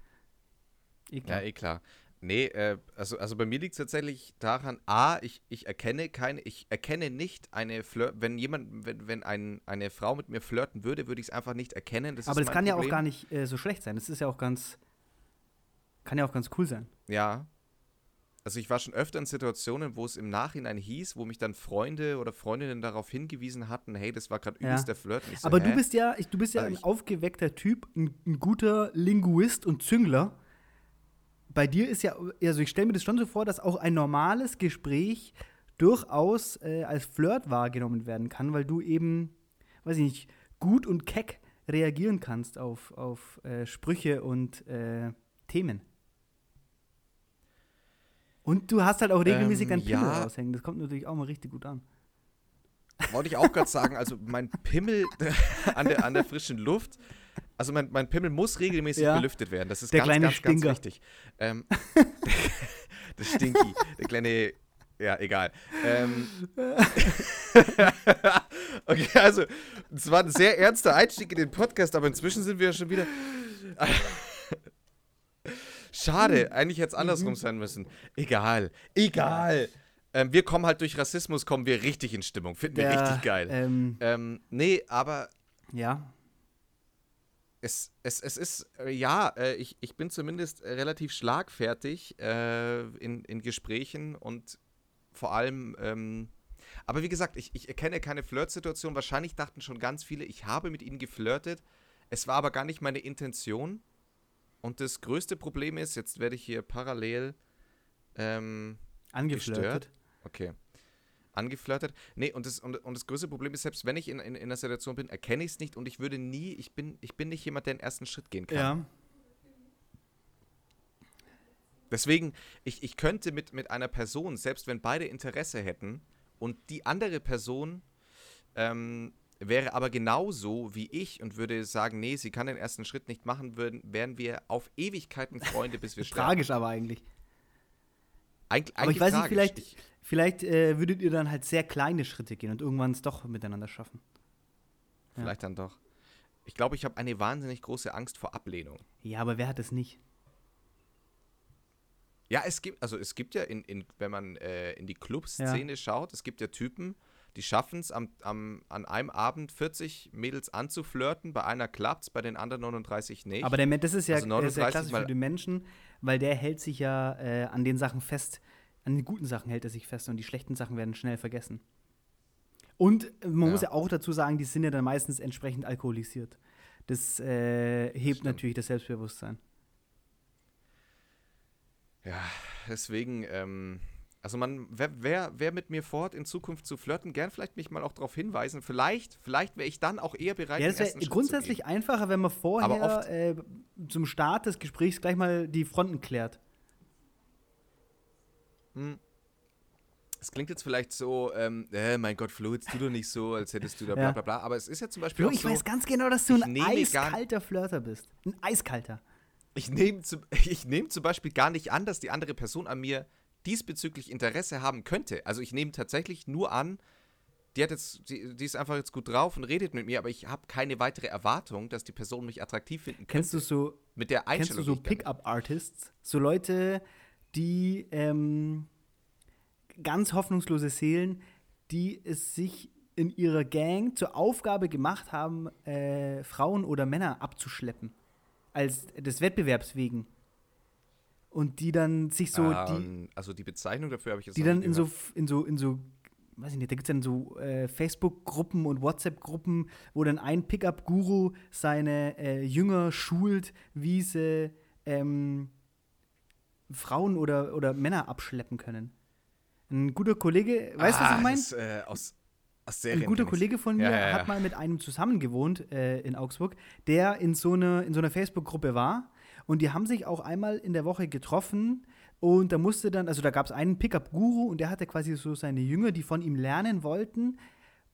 Eh Ja, klar. eh klar. Nee, äh, also, also bei mir liegt es tatsächlich daran, A, ich, ich erkenne keine, ich erkenne nicht eine Flirt, wenn jemand, wenn, wenn ein, eine Frau mit mir flirten würde, würde ich es einfach nicht erkennen. Das Aber das kann ja auch Problem. gar nicht äh, so schlecht sein. Das ist ja auch ganz, kann ja auch ganz cool sein. Ja. Also ich war schon öfter in Situationen, wo es im Nachhinein hieß, wo mich dann Freunde oder Freundinnen darauf hingewiesen hatten, hey, das war gerade Ja. übelst der Flirt. So, Aber hä? du bist ja, ich, du bist ja Also ein aufgeweckter Typ, ein, ein guter Linguist und Züngler. Bei dir ist ja, also ich stelle mir das schon so vor, dass auch ein normales Gespräch durchaus äh, als Flirt wahrgenommen werden kann, weil du eben, weiß ich nicht, gut und keck reagieren kannst auf, auf äh, Sprüche und äh, Themen. Und du hast halt auch regelmäßig Ähm, deinen Pimmel ja. raushängen. Das kommt natürlich auch mal richtig gut an. Wollte ich auch gerade sagen, also mein Pimmel an der, an der frischen Luft, also mein, mein Pimmel muss regelmäßig Ja. belüftet werden. Das ist Der ganz, kleine ganz, Stinker. ganz wichtig. Ähm, das Stinky, der kleine, ja, egal. Ähm, okay, also, es war ein sehr ernster Einstieg in den Podcast, aber inzwischen sind wir ja schon wieder. Schade, eigentlich hätte es andersrum sein müssen. Egal, egal. Ähm, wir kommen halt durch Rassismus, kommen wir richtig in Stimmung. Finden wir Der, richtig geil. Ähm, Ähm, nee, aber ja, es, es, es ist, äh, ja, äh, ich, ich bin zumindest relativ schlagfertig äh, in, in Gesprächen und vor allem, ähm, aber wie gesagt, ich, ich erkenne keine Flirtsituation. Wahrscheinlich dachten schon ganz viele, ich habe mit ihnen geflirtet. Es war aber gar nicht meine Intention. Und das größte Problem ist, jetzt werde ich hier parallel, ähm, angeflirtet. Gestört? okay, angeflirtet. Nee, und das, und, und das größte Problem ist, selbst wenn ich in, in, in einer Situation bin, erkenne ich es nicht und ich würde nie, ich bin, ich bin nicht jemand, der den ersten Schritt gehen kann. Ja. Deswegen, ich, ich könnte mit, mit einer Person, selbst wenn beide Interesse hätten und die andere Person ähm, wäre aber genauso wie ich und würde sagen, nee, sie kann den ersten Schritt nicht machen, würden, wären wir auf Ewigkeiten Freunde, bis wir sterben. Tragisch aber eigentlich. Eig Aber ich weiß nicht, tragisch. vielleicht, Ich, vielleicht äh, würdet ihr dann halt sehr kleine Schritte gehen und irgendwann es doch miteinander schaffen. Ja. vielleicht dann doch. Ich glaube, ich habe eine wahnsinnig große Angst vor Ablehnung. Ja, aber wer hat es nicht? Ja, es gibt, also es gibt ja, in, in, wenn man äh, in die Clubszene schaut, es gibt ja Typen, die schaffen es am, am, an einem Abend 40 Mädels anzuflirten, bei einer klappt bei den anderen 39 nicht. Aber der, das ist ja, Also das ist ja 39 klassisch für den Menschen, weil der hält sich ja äh, an den Sachen fest, an den guten Sachen hält er sich fest und die schlechten Sachen werden schnell vergessen. Und äh, man Ja. muss ja auch dazu sagen, die sind ja dann meistens entsprechend alkoholisiert. Das äh, hebt Stimmt. natürlich das Selbstbewusstsein. Ja, deswegen, ähm, also man, wer, wer, wer mit mir vorhat, in Zukunft zu flirten, gern vielleicht mich mal auch darauf hinweisen. Vielleicht, vielleicht wäre ich dann auch eher bereit, Ja, das wäre grundsätzlich zu einfacher, wenn man vorher äh, zum Start des Gesprächs gleich mal die Fronten klärt. Hm. Es klingt jetzt vielleicht so, ähm, äh, mein Gott, Flo, jetzt tu doch nicht so, als hättest du da bla bla bla. Aber es ist ja zum Beispiel Flo, auch ich so, weiß ganz genau, dass du ein eiskalter Flirter bist. Ein eiskalter. ich nehme ich nehm zum Beispiel gar nicht an, dass die andere Person an mir diesbezüglich Interesse haben könnte. Also ich nehme tatsächlich nur an, die hat jetzt, die, die ist einfach jetzt gut drauf und redet mit mir, aber ich habe keine weitere Erwartung, dass die Person mich attraktiv finden könnte. Kennst du so mit der Kennst du so Pickup-Artists? So Leute, die ähm, ganz hoffnungslose Seelen, die es sich in ihrer Gang zur Aufgabe gemacht haben, äh, Frauen oder Männer abzuschleppen. Als des Wettbewerbs wegen. Und die dann sich so, die, Ähm, also die Bezeichnung dafür habe ich jetzt die dann in so, in so, in so, weiß ich nicht, da gibt es dann so äh, Facebook-Gruppen und WhatsApp-Gruppen, wo dann ein Pickup-Guru seine äh, Jünger schult, wie sie ähm, Frauen oder, oder Männer abschleppen können. Ein guter Kollege, weißt du, was Ah, ich meine? das, äh, aus, aus Ein Serien guter. Kollege von mir Ja, ja, ja. hat mal mit einem zusammen gewohnt äh, in Augsburg, der in so, eine, in so einer Facebook-Gruppe war. Und die haben sich auch einmal in der Woche getroffen. Und da musste dann, also da gab es einen Pickup-Guru und der hatte quasi so seine Jünger, die von ihm lernen wollten.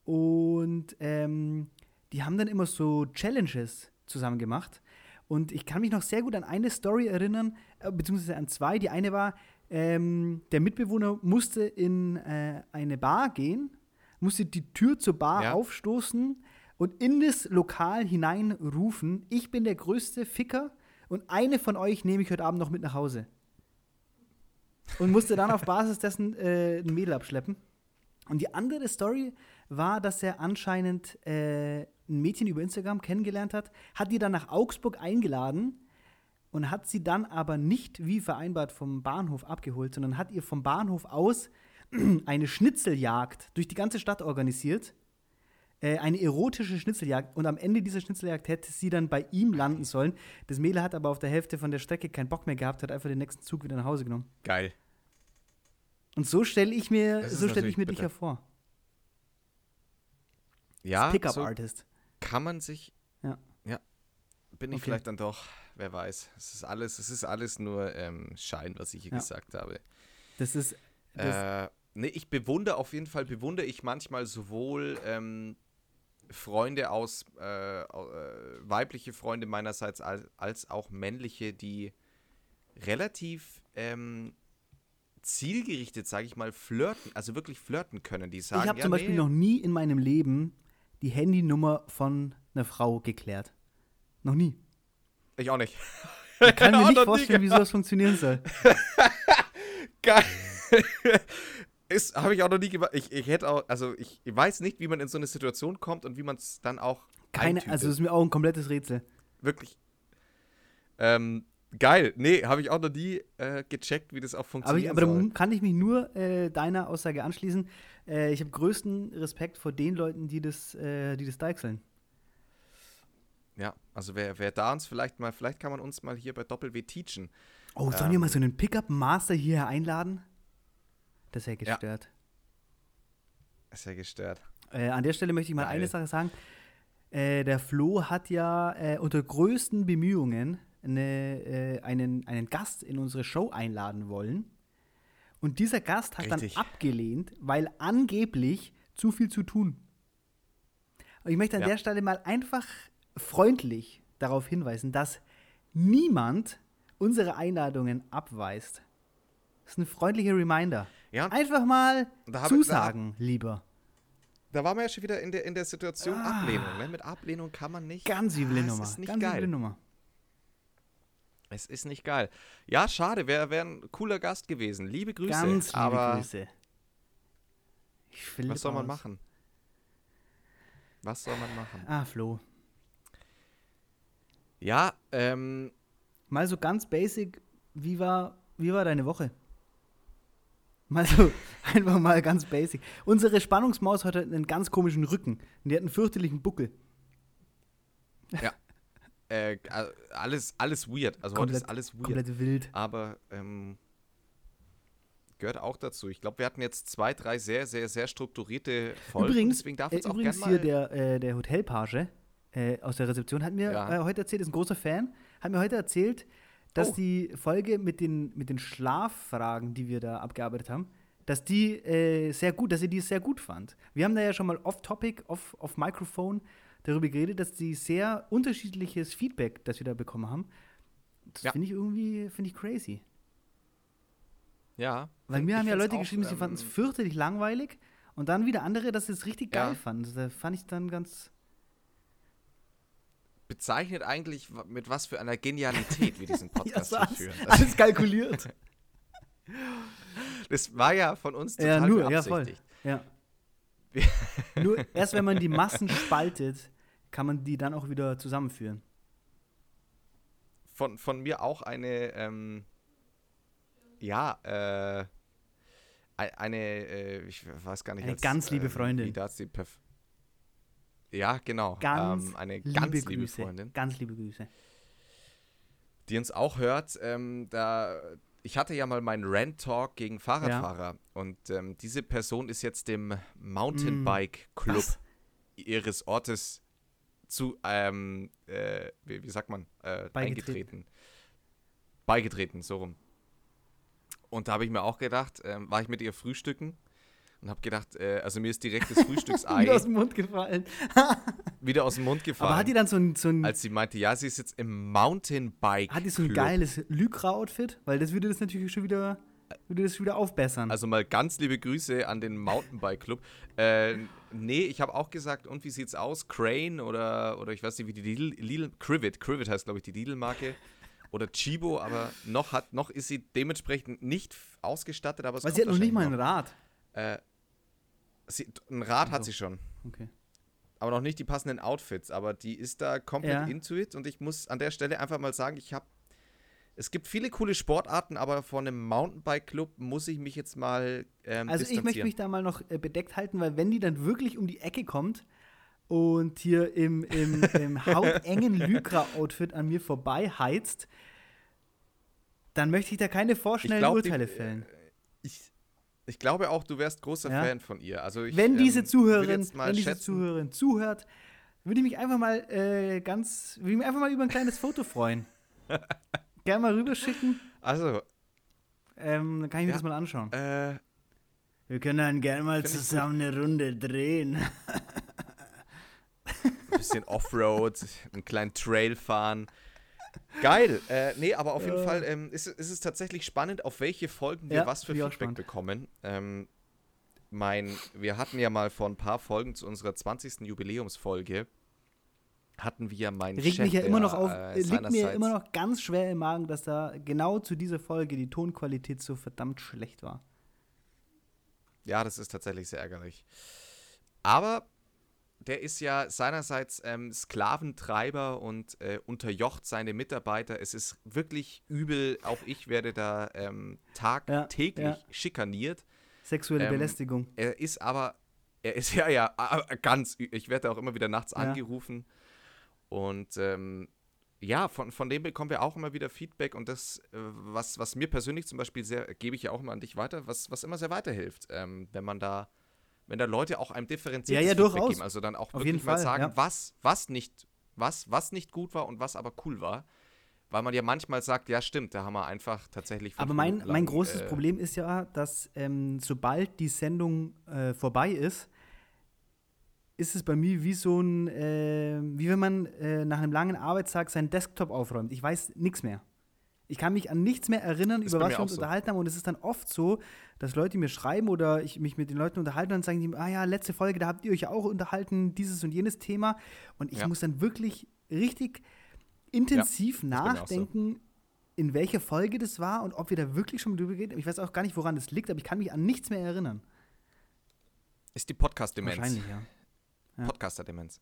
Und ähm, die haben dann immer so Challenges zusammen gemacht. Und ich kann mich noch sehr gut an eine Story erinnern, äh, beziehungsweise an zwei. Die eine war, ähm, der Mitbewohner musste in äh, eine Bar gehen, musste die Tür zur Bar Ja. aufstoßen und in das Lokal hineinrufen, ich bin der größte Ficker und eine von euch nehme ich heute Abend noch mit nach Hause. Und musste dann auf Basis dessen äh, ein Mädel abschleppen. Und die andere Story war, dass er anscheinend äh, ein Mädchen über Instagram kennengelernt hat, hat die dann nach Augsburg eingeladen und hat sie dann aber nicht wie vereinbart vom Bahnhof abgeholt, sondern hat ihr vom Bahnhof aus eine Schnitzeljagd durch die ganze Stadt organisiert. Äh, eine erotische Schnitzeljagd. Und am Ende dieser Schnitzeljagd hätte sie dann bei ihm landen sollen. Das Mädel hat aber auf der Hälfte von der Strecke keinen Bock mehr gehabt, hat einfach den nächsten Zug wieder nach Hause genommen. Geil. Und so stelle ich mir, so stelle ich mir dich bitter. hervor. Ja, so Pickup-Artist. kann man sich. Ja. Ja. Bin ich Okay. vielleicht dann doch, wer weiß. Es ist alles, es ist alles nur ähm, Schein, was ich hier Ja. gesagt habe. Das ist. Das, Äh, nee, ich bewundere auf jeden Fall, bewundere ich manchmal sowohl ähm, Freunde aus, äh, äh, weibliche Freunde meinerseits als, als auch männliche, die relativ ähm, zielgerichtet, sage ich mal, flirten, also wirklich flirten können. Die sagen, ich habe ja, zum Beispiel nee, noch nie in meinem Leben die Handynummer von einer Frau geklärt. Noch nie. ich auch nicht. Ich kann mir nicht vorstellen, wie sowas funktionieren soll. Geil. Ist, habe ich auch noch nie gemacht. Ich, ich hätte auch, also ich, weiß nicht, wie man in so eine Situation kommt und wie man es dann auch Keine, eintütet. also das ist mir auch ein komplettes Rätsel. wirklich. Ähm, geil. Nee, habe ich auch noch nie äh, gecheckt, wie das auch Aber, funktioniert. ich, aber da kann ich mich nur äh, deiner Aussage anschließen. Äh, ich habe größten Respekt vor den Leuten, die das, äh, die das deichseln. Ja, also wer, wer da uns vielleicht mal, vielleicht kann man uns mal hier bei Doppel-W teachen. Oh, sollen Ähm. wir mal so einen Pickup-Master hier einladen? Das ist ja Ja. gestört. Ist ja gestört. Äh, an der Stelle möchte ich mal Geil. eine Sache sagen. Äh, der Flo hat ja äh, unter größten Bemühungen eine, äh, einen, einen Gast in unsere Show einladen wollen. Und dieser Gast hat Richtig. dann abgelehnt, weil angeblich zu viel zu tun. Und ich möchte an Ja. der Stelle mal einfach freundlich darauf hinweisen, dass niemand unsere Einladungen abweist. Das ist ein freundlicher Reminder. Ja, Einfach mal Da hab- zusagen, lieber. da waren wir ja schon wieder in der, in der Situation Ah. Ablehnung. Ne? Mit Ablehnung kann man nicht. Ganz üble Ah, Nummer. ist nicht Ganz geil. üble Nummer. Es ist nicht geil. Ja, schade, wäre wär ein cooler Gast gewesen. Liebe Grüße. Ganz liebe aber Grüße. Ich was soll man aus. machen? Was soll man machen? Ah, Flo. Ja, ähm, Mal so ganz basic, wie war, wie war deine Woche? Mal so, einfach mal ganz basic. Unsere Spannungsmaus hatte einen ganz komischen Rücken. Und die hat einen fürchterlichen Buckel. äh, alles, alles weird. Also heute Komplett- ist alles weird. Komplett wild. aber ähm, gehört auch dazu. Ich glaube, wir hatten jetzt zwei, drei sehr, sehr, sehr strukturierte Folgen. Übrigens, deswegen darf äh, uns auch übrigens hier der, äh, der Hotelpage äh, aus der Rezeption hat mir Ja. äh, heute erzählt, ist ein großer Fan, hat mir heute erzählt, dass Oh. die Folge mit den, mit den Schlaffragen, die wir da abgearbeitet haben, dass die äh, sehr gut, dass sie die sehr gut fand. Wir haben da ja schon mal off-topic, off, off darüber geredet, dass die sehr unterschiedliches Feedback, das wir da bekommen haben. Das Ja. finde ich irgendwie, finde ich crazy. ja. Weil mir haben ja Leute auch, geschrieben, sie ähm, fanden es fürchterlich langweilig und dann wieder andere, dass sie es richtig geil Ja. fanden. Also, Da fand ich dann ganz. Bezeichnet eigentlich, mit was für einer Genialität wir diesen Podcast Ja, führen. Das, Alles kalkuliert. das war ja von uns total ja, nur, ja, voll. beabsichtigt. Ja. Wir- nur erst wenn man die Massen spaltet, kann man die dann auch wieder zusammenführen. Von, von mir auch eine, ähm, ja, äh, ei- eine, äh, ich weiß gar nicht. Eine als, ganz liebe äh, Freundin. Die perf ja, genau. Ganz ähm, eine liebe ganz Grüße. liebe Freundin. Ganz liebe Grüße. die uns auch hört. Ähm, da, ich hatte ja mal meinen Rant-Talk gegen Fahrradfahrer und ähm, diese Person ist jetzt dem Mountainbike-Club Was? ihres Ortes zu, ähm, äh, wie, wie sagt man, äh, Beigetreten. eingetreten. Beigetreten, so rum. Und da habe ich mir auch gedacht, ähm, war ich mit ihr frühstücken und habe gedacht, äh, also mir ist direkt das Frühstücksei Wieder aus dem Mund gefallen. wieder aus dem Mund gefallen. Aber hat die dann so ein, so ein, als sie meinte, ja, sie ist jetzt im Mountainbike. hat die so ein geiles Lycra-Outfit? Weil das würde das natürlich schon wieder, würde das wieder aufbessern. Also mal ganz liebe Grüße an den Mountainbike Club. Äh, nee, ich habe auch gesagt, und wie sieht's aus? Crane oder, oder ich weiß nicht, wie die Lidl, Lidl Crivet, Crivet heißt glaube ich die Lidl-Marke. Oder Chibo, aber noch, hat, noch ist sie dementsprechend nicht ausgestattet, aber es Weil sie hat noch nicht mal ein Rad. Äh, sie, ein Rad hat sie schon, Okay. aber noch nicht die passenden Outfits. Aber die ist da komplett Ja. into it und ich muss an der Stelle einfach mal sagen, ich habe es gibt viele coole Sportarten, aber von einem Mountainbike-Club muss ich mich jetzt mal ähm, Also ich möchte mich da mal noch äh, bedeckt halten, weil wenn die dann wirklich um die Ecke kommt und hier im, im, im hautengen Lycra-Outfit an mir vorbei heizt, dann möchte ich da keine vorschnellen glaub, die- Urteile fällen. Ich, ich glaube auch, du wärst großer Ja. Fan von ihr. Also ich, wenn diese ähm, würd Zuhörerin, mal wenn diese schätzen- Zuhörerin zuhört, würde ich mich einfach mal äh, ganz, würde ich mich einfach mal über ein kleines Foto freuen. Gerne mal rüberschicken, Also, ähm, dann kann ich mir Ja. das mal anschauen. äh, Wir können dann gerne mal zusammen eine Runde drehen. ein bisschen Offroad, einen kleinen Trail fahren. Geil. Äh, nee, aber auf jeden Ja. Fall ähm, ist, ist es tatsächlich spannend, auf welche Folgen wir Ja, was für Feedback spannend. bekommen. Ähm, mein, wir hatten ja mal vor ein paar Folgen zu unserer 20. Jubiläumsfolge hatten wir meinen Regt Chef, mich ja immer noch auf, äh, äh, liegt mir seinerseits- immer noch ganz schwer im Magen, dass da genau zu dieser Folge die Tonqualität so verdammt schlecht war. Ja, das ist tatsächlich sehr ärgerlich. Aber der ist ja seinerseits ähm, Sklaventreiber und äh, unterjocht seine Mitarbeiter. Es ist wirklich übel. Auch ich werde da ähm, tagtäglich ja. schikaniert. Sexuelle Ähm, Belästigung. Er ist aber, er ist ja, ja, ganz, ich werde auch immer wieder nachts Ja. angerufen. Und ähm, ja, von, von dem bekommen wir auch immer wieder Feedback und das, äh, was, was mir persönlich zum Beispiel sehr, gebe ich ja auch immer an dich weiter, was, was immer sehr weiterhilft, ähm, wenn man da, wenn da Leute auch einem differenziertes Ja, ja, Feedback durchaus. geben, also dann auch Auf wirklich mal Fall, sagen, ja. was, was nicht, was, was nicht gut war und was aber cool war. Weil man ja manchmal sagt, ja stimmt, da haben wir einfach tatsächlich Aber mein, Minuten mein lang, großes äh, Problem ist ja, dass ähm, sobald die Sendung äh, vorbei ist, ist es bei mir wie so ein, äh, wie wenn man äh, nach einem langen Arbeitstag seinen Desktop aufräumt. Ich weiß nichts mehr. Ich kann mich an nichts mehr erinnern, Ist über was wir uns so. unterhalten haben. Und es ist dann oft so, dass Leute mir schreiben oder ich mich mit den Leuten unterhalte und dann sagen die, ah ja, letzte Folge, da habt ihr euch ja auch unterhalten, dieses und jenes Thema. Und ich Ja. muss dann wirklich richtig intensiv mir auch so. nachdenken, in welcher Folge das war und ob wir da wirklich schon drüber gehen. Ich weiß auch gar nicht, woran das liegt, aber ich kann mich an nichts mehr erinnern. Ist die Podcast-Demenz. Wahrscheinlich, ja. Ja. Podcaster-Demenz.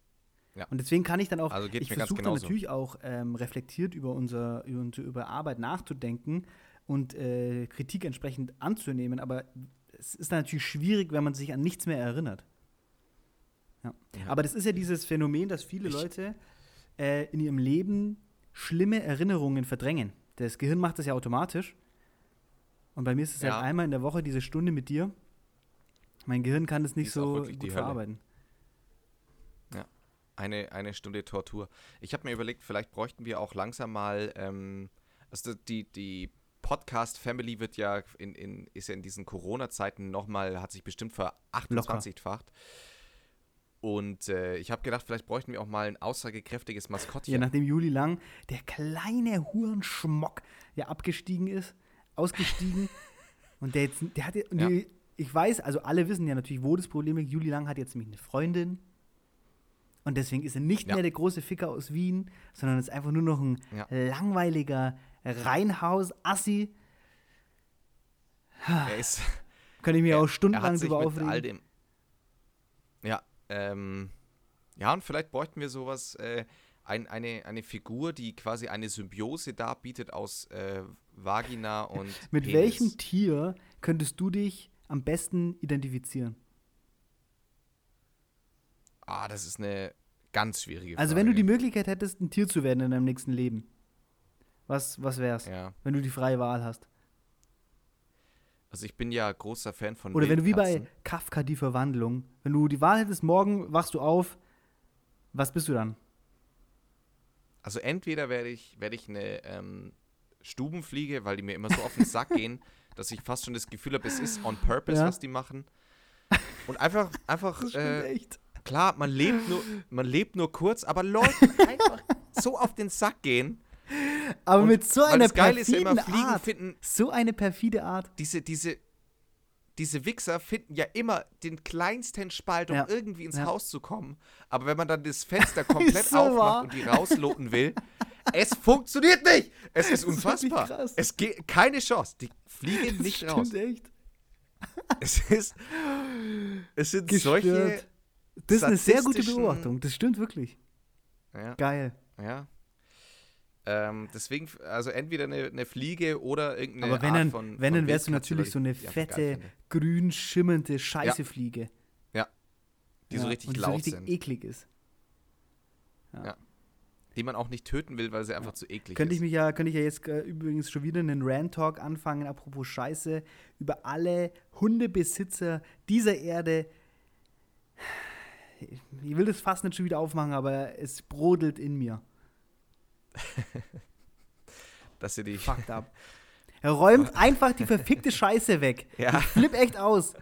Und deswegen kann ich dann auch, Also ich versuche dann natürlich auch ähm, reflektiert über, unser, über unsere über Arbeit nachzudenken und äh, Kritik entsprechend anzunehmen, aber es ist dann natürlich schwierig, wenn man sich an nichts mehr erinnert. Ja. Ja. Aber das ist ja dieses Phänomen, dass viele Ich- Leute äh, in ihrem Leben schlimme Erinnerungen verdrängen. Das Gehirn macht das ja automatisch. Und bei mir ist es Ja. halt einmal in der Woche diese Stunde mit dir. Mein Gehirn kann das nicht so gut Hölle. verarbeiten. Eine, eine Stunde Tortur. Ich habe mir überlegt, vielleicht bräuchten wir auch langsam mal, ähm, also die, die Podcast-Family wird ja in, in, ist ja in diesen Corona-Zeiten nochmal, hat sich bestimmt ver 28-facht. Und äh, ich habe gedacht, vielleicht bräuchten wir auch mal ein aussagekräftiges Maskottchen. Ja, nachdem Juli Lang, der kleine Hurenschmock, ja abgestiegen ist, ausgestiegen. und der jetzt, der hat, ja- ich weiß, also alle wissen ja natürlich, wo das Problem liegt. Juli Lang hat jetzt nämlich eine Freundin. Und deswegen ist er nicht Ja. mehr der große Ficker aus Wien, sondern ist einfach nur noch ein Ja. langweiliger Reinhaus-Assi. er ist, Könnte ich mir auch stundenlang drüber mit all aufregen. dem. Ja, ähm, ja, und vielleicht bräuchten wir sowas, äh, ein, eine, eine Figur, die quasi eine Symbiose darbietet aus äh, Vagina und. Mit Penis. welchem Tier könntest du dich am besten identifizieren? Ah, das ist eine ganz schwierige Frage. Also, wenn du die Möglichkeit hättest, ein Tier zu werden in deinem nächsten Leben, was, was wär's? Ja, Wenn du die freie Wahl hast. also ich bin ja großer Fan von Oder wenn du wie bei. Kafka die Verwandlung, wenn du die Wahl hättest, morgen wachst du auf, was bist du dann? Also entweder werde ich, werde ich eine ähm, Stubenfliege, weil die mir immer so auf den Sack gehen, dass ich fast schon das Gefühl habe, es ist on purpose, Ja. was die machen. Und einfach, einfach, äh, echt. Klar, man lebt nur, man lebt nur kurz, aber Leute einfach so auf den Sack gehen. Aber Und mit so einer das Geile ist ja perfiden immer, Fliegen Art. finden, So eine perfide Art. diese, diese, diese Wichser finden ja immer den kleinsten Spalt, um Ja. irgendwie ins Ja. Haus zu kommen. Aber wenn man dann das Fenster komplett so aufmacht wahr. und die rausloten will, es funktioniert nicht. Es ist Das ist unfassbar. krass. Es geht keine Chance. Die fliegen Das nicht stimmt raus. echt. Es ist, es sind solche. Das ist eine sehr gute Beobachtung. Das stimmt wirklich. Ja, Geil. ja. Ähm, deswegen, also entweder eine, eine Fliege oder irgendeine Aber wenn Art dann, von, wenn von dann wärst du natürlich so eine fette, grün schimmernde Scheißefliege. Die so richtig und die laut so richtig sind. eklig ist. Die man auch nicht töten will, weil sie einfach zu eklig Könnte ist. ich mich ja, könnte ich ja jetzt äh, übrigens schon wieder einen Rant-Talk anfangen, apropos Scheiße, über alle Hundebesitzer dieser Erde. Ich will das fast nicht schon wieder aufmachen, aber es brodelt in mir. dass sie die. Fucked up. Er räumt einfach die verfickte Scheiße weg. Ja, Ich flipp echt aus.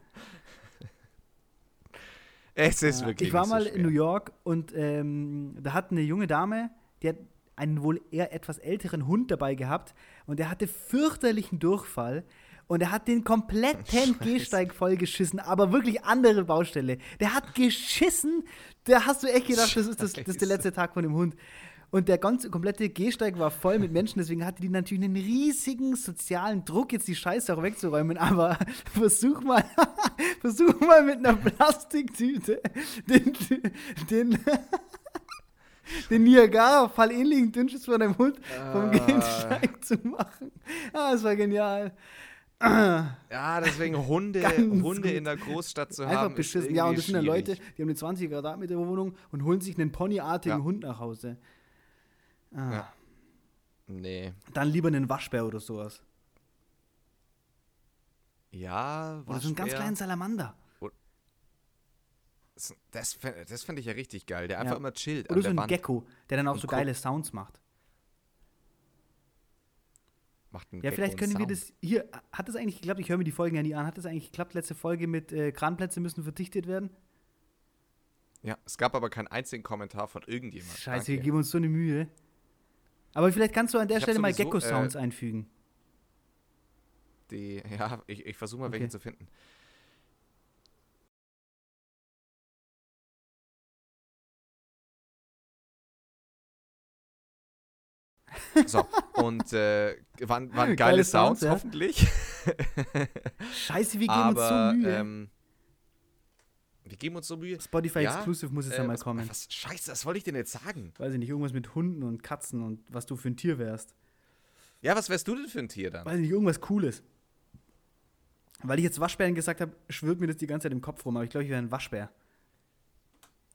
es ist Ja, wirklich. ich war so mal schwer. in New York und ähm, da hat eine junge Dame, die hat einen wohl eher etwas älteren Hund dabei gehabt und der hatte fürchterlichen Durchfall und er hat den kompletten Scheiße. Gehsteig vollgeschissen, aber wirklich andere Baustelle. Der hat geschissen, da hast du echt gedacht, das ist, das, das ist der letzte Tag von dem Hund. Und der ganze komplette Gehsteig war voll mit Menschen, deswegen hatte die natürlich einen riesigen sozialen Druck, jetzt die Scheiße auch wegzuräumen. Aber versuch mal, versuch mal mit einer Plastiktüte den, den, den Niagara-Fall ähnlichen Dünnschiss von deinem Hund vom Ah. Gehsteig zu machen. Ah, das war genial. Ja, deswegen Hunde, Hunde gut. in der Großstadt zu Einfach haben. ist beschissen. Ja, und das sind irgendwie Leute, die haben eine 20 Quadratmeter Wohnung und holen sich einen ponyartigen Ja. Hund nach Hause. Ah. Ja. Nee. Dann lieber einen Waschbär oder sowas. Ja, Oder so einen ganz kleinen Salamander. Das, das, fänd- das fände ich ja richtig geil, der einfach Ja. immer chillt Oder so ein Wand. Gecko, der dann auch Und so geile Sounds macht. Macht einen Ja, Gecko vielleicht können wir Sound. das. Hier, hat das eigentlich geklappt? Ich höre mir die Folgen ja nie an. Hat das eigentlich geklappt? Letzte Folge mit äh, Kranplätze müssen verdichtet werden? Ja, es gab aber keinen einzigen Kommentar von irgendjemand. Scheiße, wir Danke. geben uns so eine Mühe. Aber vielleicht kannst du an der Ich Stelle mal Gecko-Sounds äh, einfügen. Die, ja, ich, ich versuche mal Okay. welche zu finden. So, und äh, waren, waren geile, Geile Sounds, Sounds, ja. hoffentlich. Scheiße, wir geben Aber, uns so Mühe. ähm, wir geben uns so Mühe. Spotify ja, Exclusive muss es ja Äh, mal was, kommen. Was, scheiße, was wollte ich denn jetzt sagen? Weiß ich nicht, irgendwas mit Hunden und Katzen und was du für ein Tier wärst. Ja, was wärst du denn für ein Tier dann? Weiß ich nicht, irgendwas Cooles. Weil ich jetzt Waschbären gesagt habe, schwirrt mir das die ganze Zeit im Kopf rum, aber ich glaube, ich wäre ein Waschbär.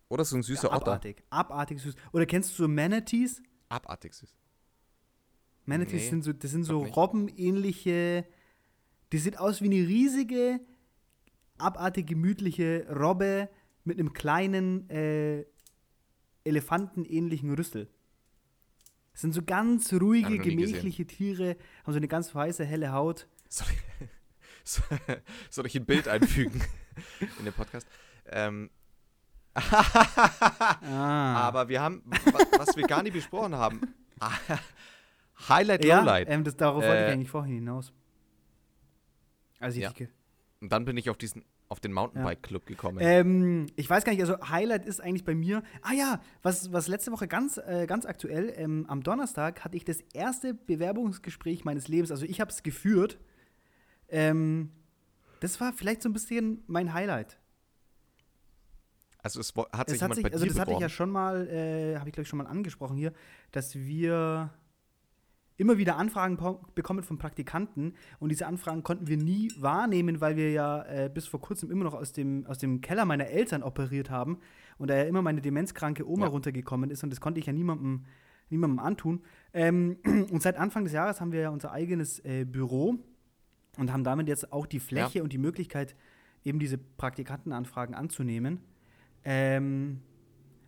Oder so ein süßer Otter. Abartig. Abartig süß. Oder kennst du so Manatees? Abartig süß. Manatees Nee, sind so, das sind so robbenähnliche. Die sieht aus wie eine riesige, abartig gemütliche Robbe mit einem kleinen äh, elefantenähnlichen Rüssel. Das sind so ganz ruhige, gesehen. gemächliche Tiere, haben so eine ganz weiße, helle Haut. Soll ich, soll, ich ein Bild einfügen in den Podcast? Ähm, Ah. aber wir haben, wa- was wir gar nicht besprochen haben, Highlight, ja, Lowlight. ähm, das, darauf wollte ich Äh, eigentlich vorhin hinaus. Also ich, Ja. Und dann bin ich auf diesen, auf den Mountainbike Club gekommen. Ähm, ich weiß gar nicht, also Highlight ist eigentlich bei mir. Ah ja, was, was letzte Woche ganz, äh, ganz aktuell, ähm, am Donnerstag hatte ich das erste Bewerbungsgespräch meines Lebens. Also ich habe es geführt. Ähm, das war vielleicht so ein bisschen mein Highlight. also es hat sich Es hat sich, also das hatte ich ja beworben. schon mal, äh, habe ich glaube ich schon mal angesprochen hier, dass wir immer wieder Anfragen bekommen von Praktikanten und diese Anfragen konnten wir nie wahrnehmen, weil wir ja äh, bis vor kurzem immer noch aus dem, aus dem Keller meiner Eltern operiert haben und da ja immer meine demenzkranke Oma Ja. runtergekommen ist und das konnte ich ja niemandem, niemandem antun. Ähm, und seit Anfang des Jahres haben wir ja unser eigenes äh, Büro und haben damit jetzt auch die Fläche und die Möglichkeit, eben diese Praktikantenanfragen anzunehmen. Ähm,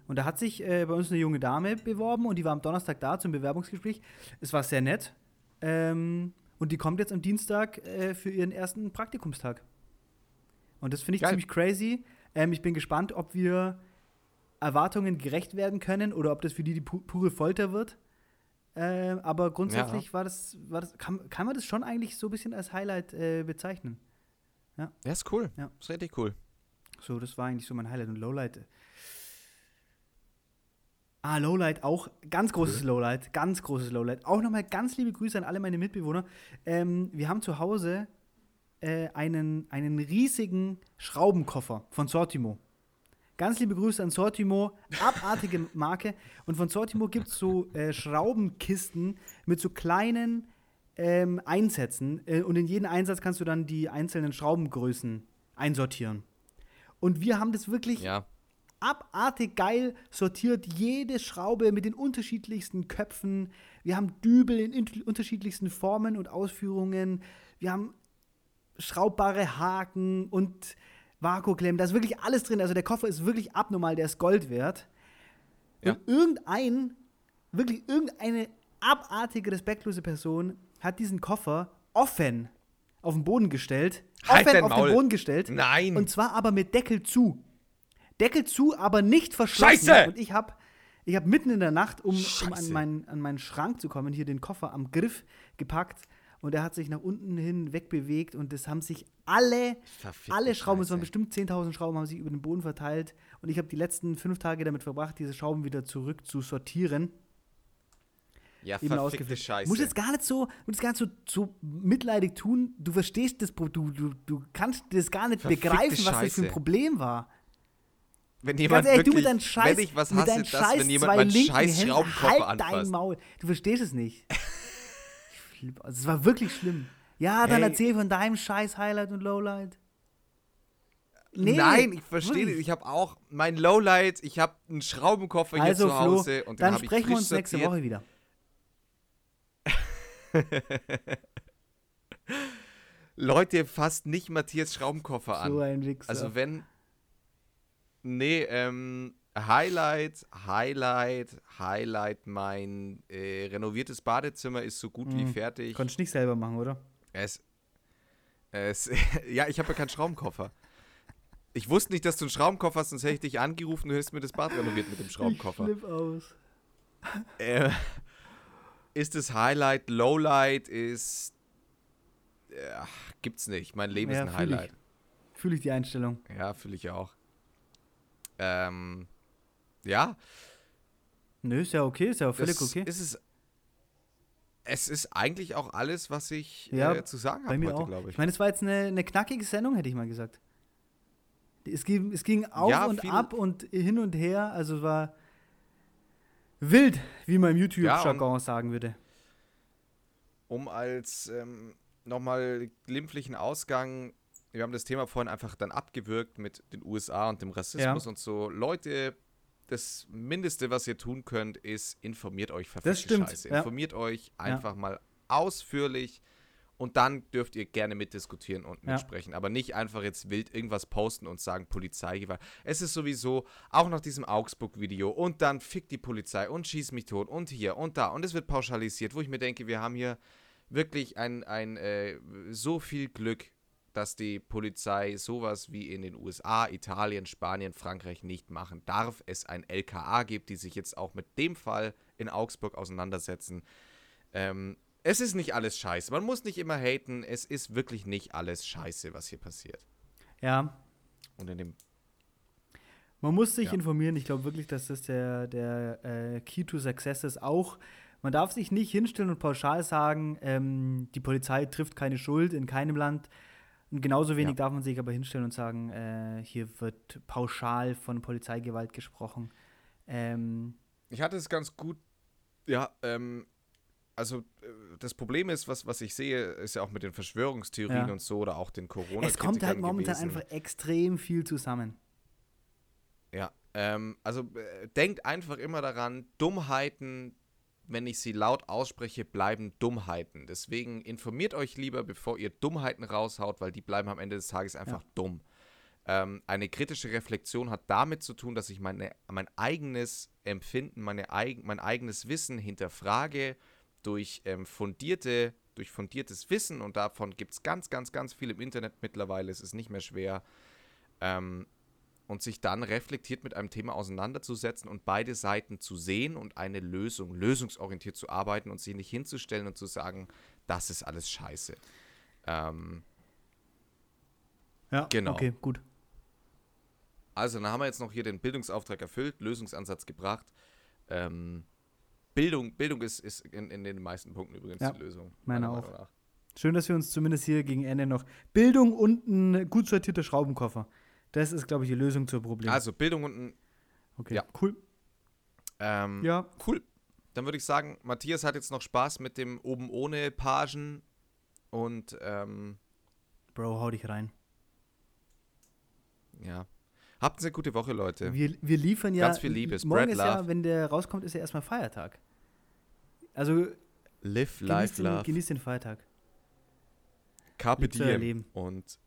und da hat sich äh, bei uns eine junge Dame beworben und die war am Donnerstag da zum Bewerbungsgespräch. Es war sehr nett. Ähm, und die kommt jetzt am Dienstag äh, für ihren ersten Praktikumstag. Und das finde ich Geil. ziemlich crazy. Ähm, ich bin gespannt, ob wir Erwartungen gerecht werden können oder ob das für die die pu pure Folter wird. Ähm, aber grundsätzlich war das, war das kann, kann man das schon eigentlich so ein bisschen als Highlight äh, bezeichnen. Ja, ist cool. Ja. Ist richtig cool. So, das war eigentlich so mein Highlight und Lowlight. Ah, Lowlight auch, ganz großes Lowlight, ganz großes Lowlight. Auch nochmal ganz liebe Grüße an alle meine Mitbewohner. Ähm, wir haben zu Hause äh, einen, einen riesigen Schraubenkoffer von Sortimo. Ganz liebe Grüße an Sortimo, abartige Marke. Und von Sortimo gibt es so äh, Schraubenkisten mit so kleinen ähm, Einsätzen. Äh, und in jeden Einsatz kannst du dann die einzelnen Schraubengrößen einsortieren. Und wir haben das wirklich Ja. Abartig geil sortiert. Jede Schraube mit den unterschiedlichsten Köpfen. Wir haben Dübel in unterschiedlichsten Formen und Ausführungen. Wir haben schraubbare Haken und Vakuumklemmen. Da ist wirklich alles drin. Also der Koffer ist wirklich abnormal. Der ist Gold wert. Ja. Und irgendein, wirklich irgendeine abartige, respektlose Person hat diesen Koffer offen auf den Boden gestellt. Halt offen auf Maul. den Boden gestellt. Nein. Und zwar aber mit Deckel zu. Deckel zu, aber nicht verschlossen. Scheiße! Und ich habe ich hab mitten in der Nacht, um, um an, meinen, an meinen Schrank zu kommen, hier den Koffer am Griff gepackt. Und er hat sich nach unten hin wegbewegt und es haben sich alle, Verfickte alle Schrauben, es waren bestimmt 10.000 Schrauben, haben sich über den Boden verteilt. Und ich habe die letzten fünf Tage damit verbracht, diese Schrauben wieder zurück zu sortieren. Ja, eben verfickte ausgeflippt. Scheiße. Muss jetzt gar nicht so, muss gar nicht so, so mitleidig tun. Du verstehst das, du, du, du kannst das gar nicht Verfickte begreifen, was das für ein. Problem war. Wenn jemand ehrlich, du wirklich, mit deinem Scheiß, wenn ich was mit hasse, dass, Scheiß wenn jemand meinen scheiß Händen, Schraubenkoffer halt dein anfasst. Maul. Du verstehst es nicht. Es war wirklich schlimm. Ja, dann Hey. erzähl von deinem scheiß Highlight und Lowlight. Nee, Nein, ich verstehe nicht. Ich habe auch mein Lowlight, ich habe einen Schraubenkoffer hier Also, zu Flo, Hause und den dann sprechen wir uns nächste sortiert. Woche wieder. Leute, fasst nicht Matthias Schraubenkoffer an. So ein Wichser. Also wenn. Nee, ähm, Highlight, Highlight, Highlight, mein äh, renoviertes Badezimmer ist so gut wie Mhm. fertig. Konntest du nicht selber machen, oder? Es, es, ja, ich habe ja keinen Schraubenkoffer. Ich wusste nicht, dass du einen Schraubenkoffer hast, sonst hätte ich dich angerufen, du hättest mir das Bad renoviert mit dem Schraubenkoffer. Ich flipp aus. Äh, ist das Highlight, Lowlight, ist. Äh, gibt's nicht. Mein Leben Ja, ist ein fühl. Highlight. Fühle ich die Einstellung. Ja, fühle ich auch. Ähm, ja, Nö, ist ja okay, ist ja das völlig okay. ist es. es ist eigentlich auch alles, was ich Ja, äh, zu sagen Bei habe mir heute, auch. glaube ich. Ich meine, es war jetzt eine, eine knackige Sendung, hätte ich mal gesagt. Es ging, es ging auf Ja, und ab und hin und her. Also es war wild, wie man im YouTube-Jargon sagen würde. um als ähm, nochmal glimpflichen Ausgang, wir haben das Thema vorhin einfach dann abgewürgt mit den USA und dem Rassismus und so. Leute, das Mindeste, was ihr tun könnt, ist informiert euch verfickte stimmt, Scheiße. ja. Informiert euch einfach mal ausführlich und dann dürft ihr gerne mitdiskutieren und Ja. mitsprechen. Aber nicht einfach jetzt wild irgendwas posten und sagen Polizeigewalt. Es ist sowieso auch nach diesem Augsburg-Video und dann fickt die Polizei und schießt mich tot und hier und da und es wird pauschalisiert, wo ich mir denke, wir haben hier wirklich ein, ein äh, so viel Glück, dass die Polizei sowas wie in den USA, Italien, Spanien, Frankreich nicht machen darf. Es ein LKA gibt, die sich jetzt auch mit dem Fall in Augsburg auseinandersetzen. Ähm, es ist nicht alles scheiße. Man muss nicht immer haten. Es ist wirklich nicht alles scheiße, was hier passiert. Ja, Und in dem man muss sich Ja. informieren. Ich glaube wirklich, dass das der, der äh, Key to Success ist. Auch, man darf sich nicht hinstellen und pauschal sagen, ähm, die Polizei trifft keine Schuld in keinem Land. Und genauso wenig Ja. darf man sich aber hinstellen und sagen, äh, hier wird pauschal von Polizeigewalt gesprochen. Ähm, Ich hatte es ganz gut, ja, ähm, also äh, das Problem ist, was, was ich sehe, ist ja auch mit den Verschwörungstheorien Ja. und so oder auch den corona es kommt halt momentan gewesen. einfach extrem viel zusammen. Ja, ähm, also äh, denkt einfach immer daran, Dummheiten, wenn ich sie laut ausspreche, bleiben Dummheiten. Deswegen informiert euch lieber, bevor ihr Dummheiten raushaut, weil die bleiben am Ende des Tages einfach dumm. Ähm, eine kritische Reflexion hat damit zu tun, dass ich meine, mein eigenes Empfinden, meine eig mein eigenes Wissen hinterfrage durch ähm, fundierte, durch fundiertes Wissen und davon gibt es ganz, ganz, ganz viel im Internet mittlerweile. Es ist nicht mehr schwer. Ähm, und sich dann reflektiert mit einem Thema auseinanderzusetzen und beide Seiten zu sehen und eine Lösung, lösungsorientiert zu arbeiten und sich nicht hinzustellen und zu sagen, das ist alles scheiße. Ähm, Ja, Genau. Okay, gut. also, dann haben wir jetzt noch hier den Bildungsauftrag erfüllt, Lösungsansatz gebracht. Ähm, Bildung, Bildung ist, ist in, in den meisten Punkten übrigens Ja, die Lösung. meine meiner auch. Schön, dass wir uns zumindest hier gegen Ende noch Bildung und ein gut sortierter Schraubenkoffer. Das ist, glaube ich, die Lösung zur Problem. Also, Bildung und ein. okay, ja. cool. Ähm, Ja, Cool. Dann würde ich sagen, Matthias hat jetzt noch Spaß mit dem oben ohne Pagen und ähm, Bro, hau dich rein. ja. Habt eine gute Woche, Leute. Wir, wir liefern ja. Ganz viel Liebe, Morgen spread ist ja, love. wenn der rauskommt, ist ja erstmal Feiertag. Also Live, life, den, love. genießt den Feiertag. Carpe diem. Und,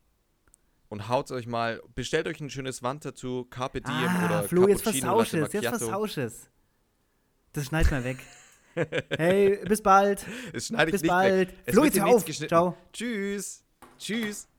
und haut euch mal, bestellt euch ein schönes Wandtattoo, Carpe diem ah, oder Flo, jetzt versausch es, jetzt versausch es. Das schneid mal weg. hey, bis bald. Es schneide ich Bis nicht bald. weg. Es Flo, jetzt auf. Ciao. Tschüss. Tschüss.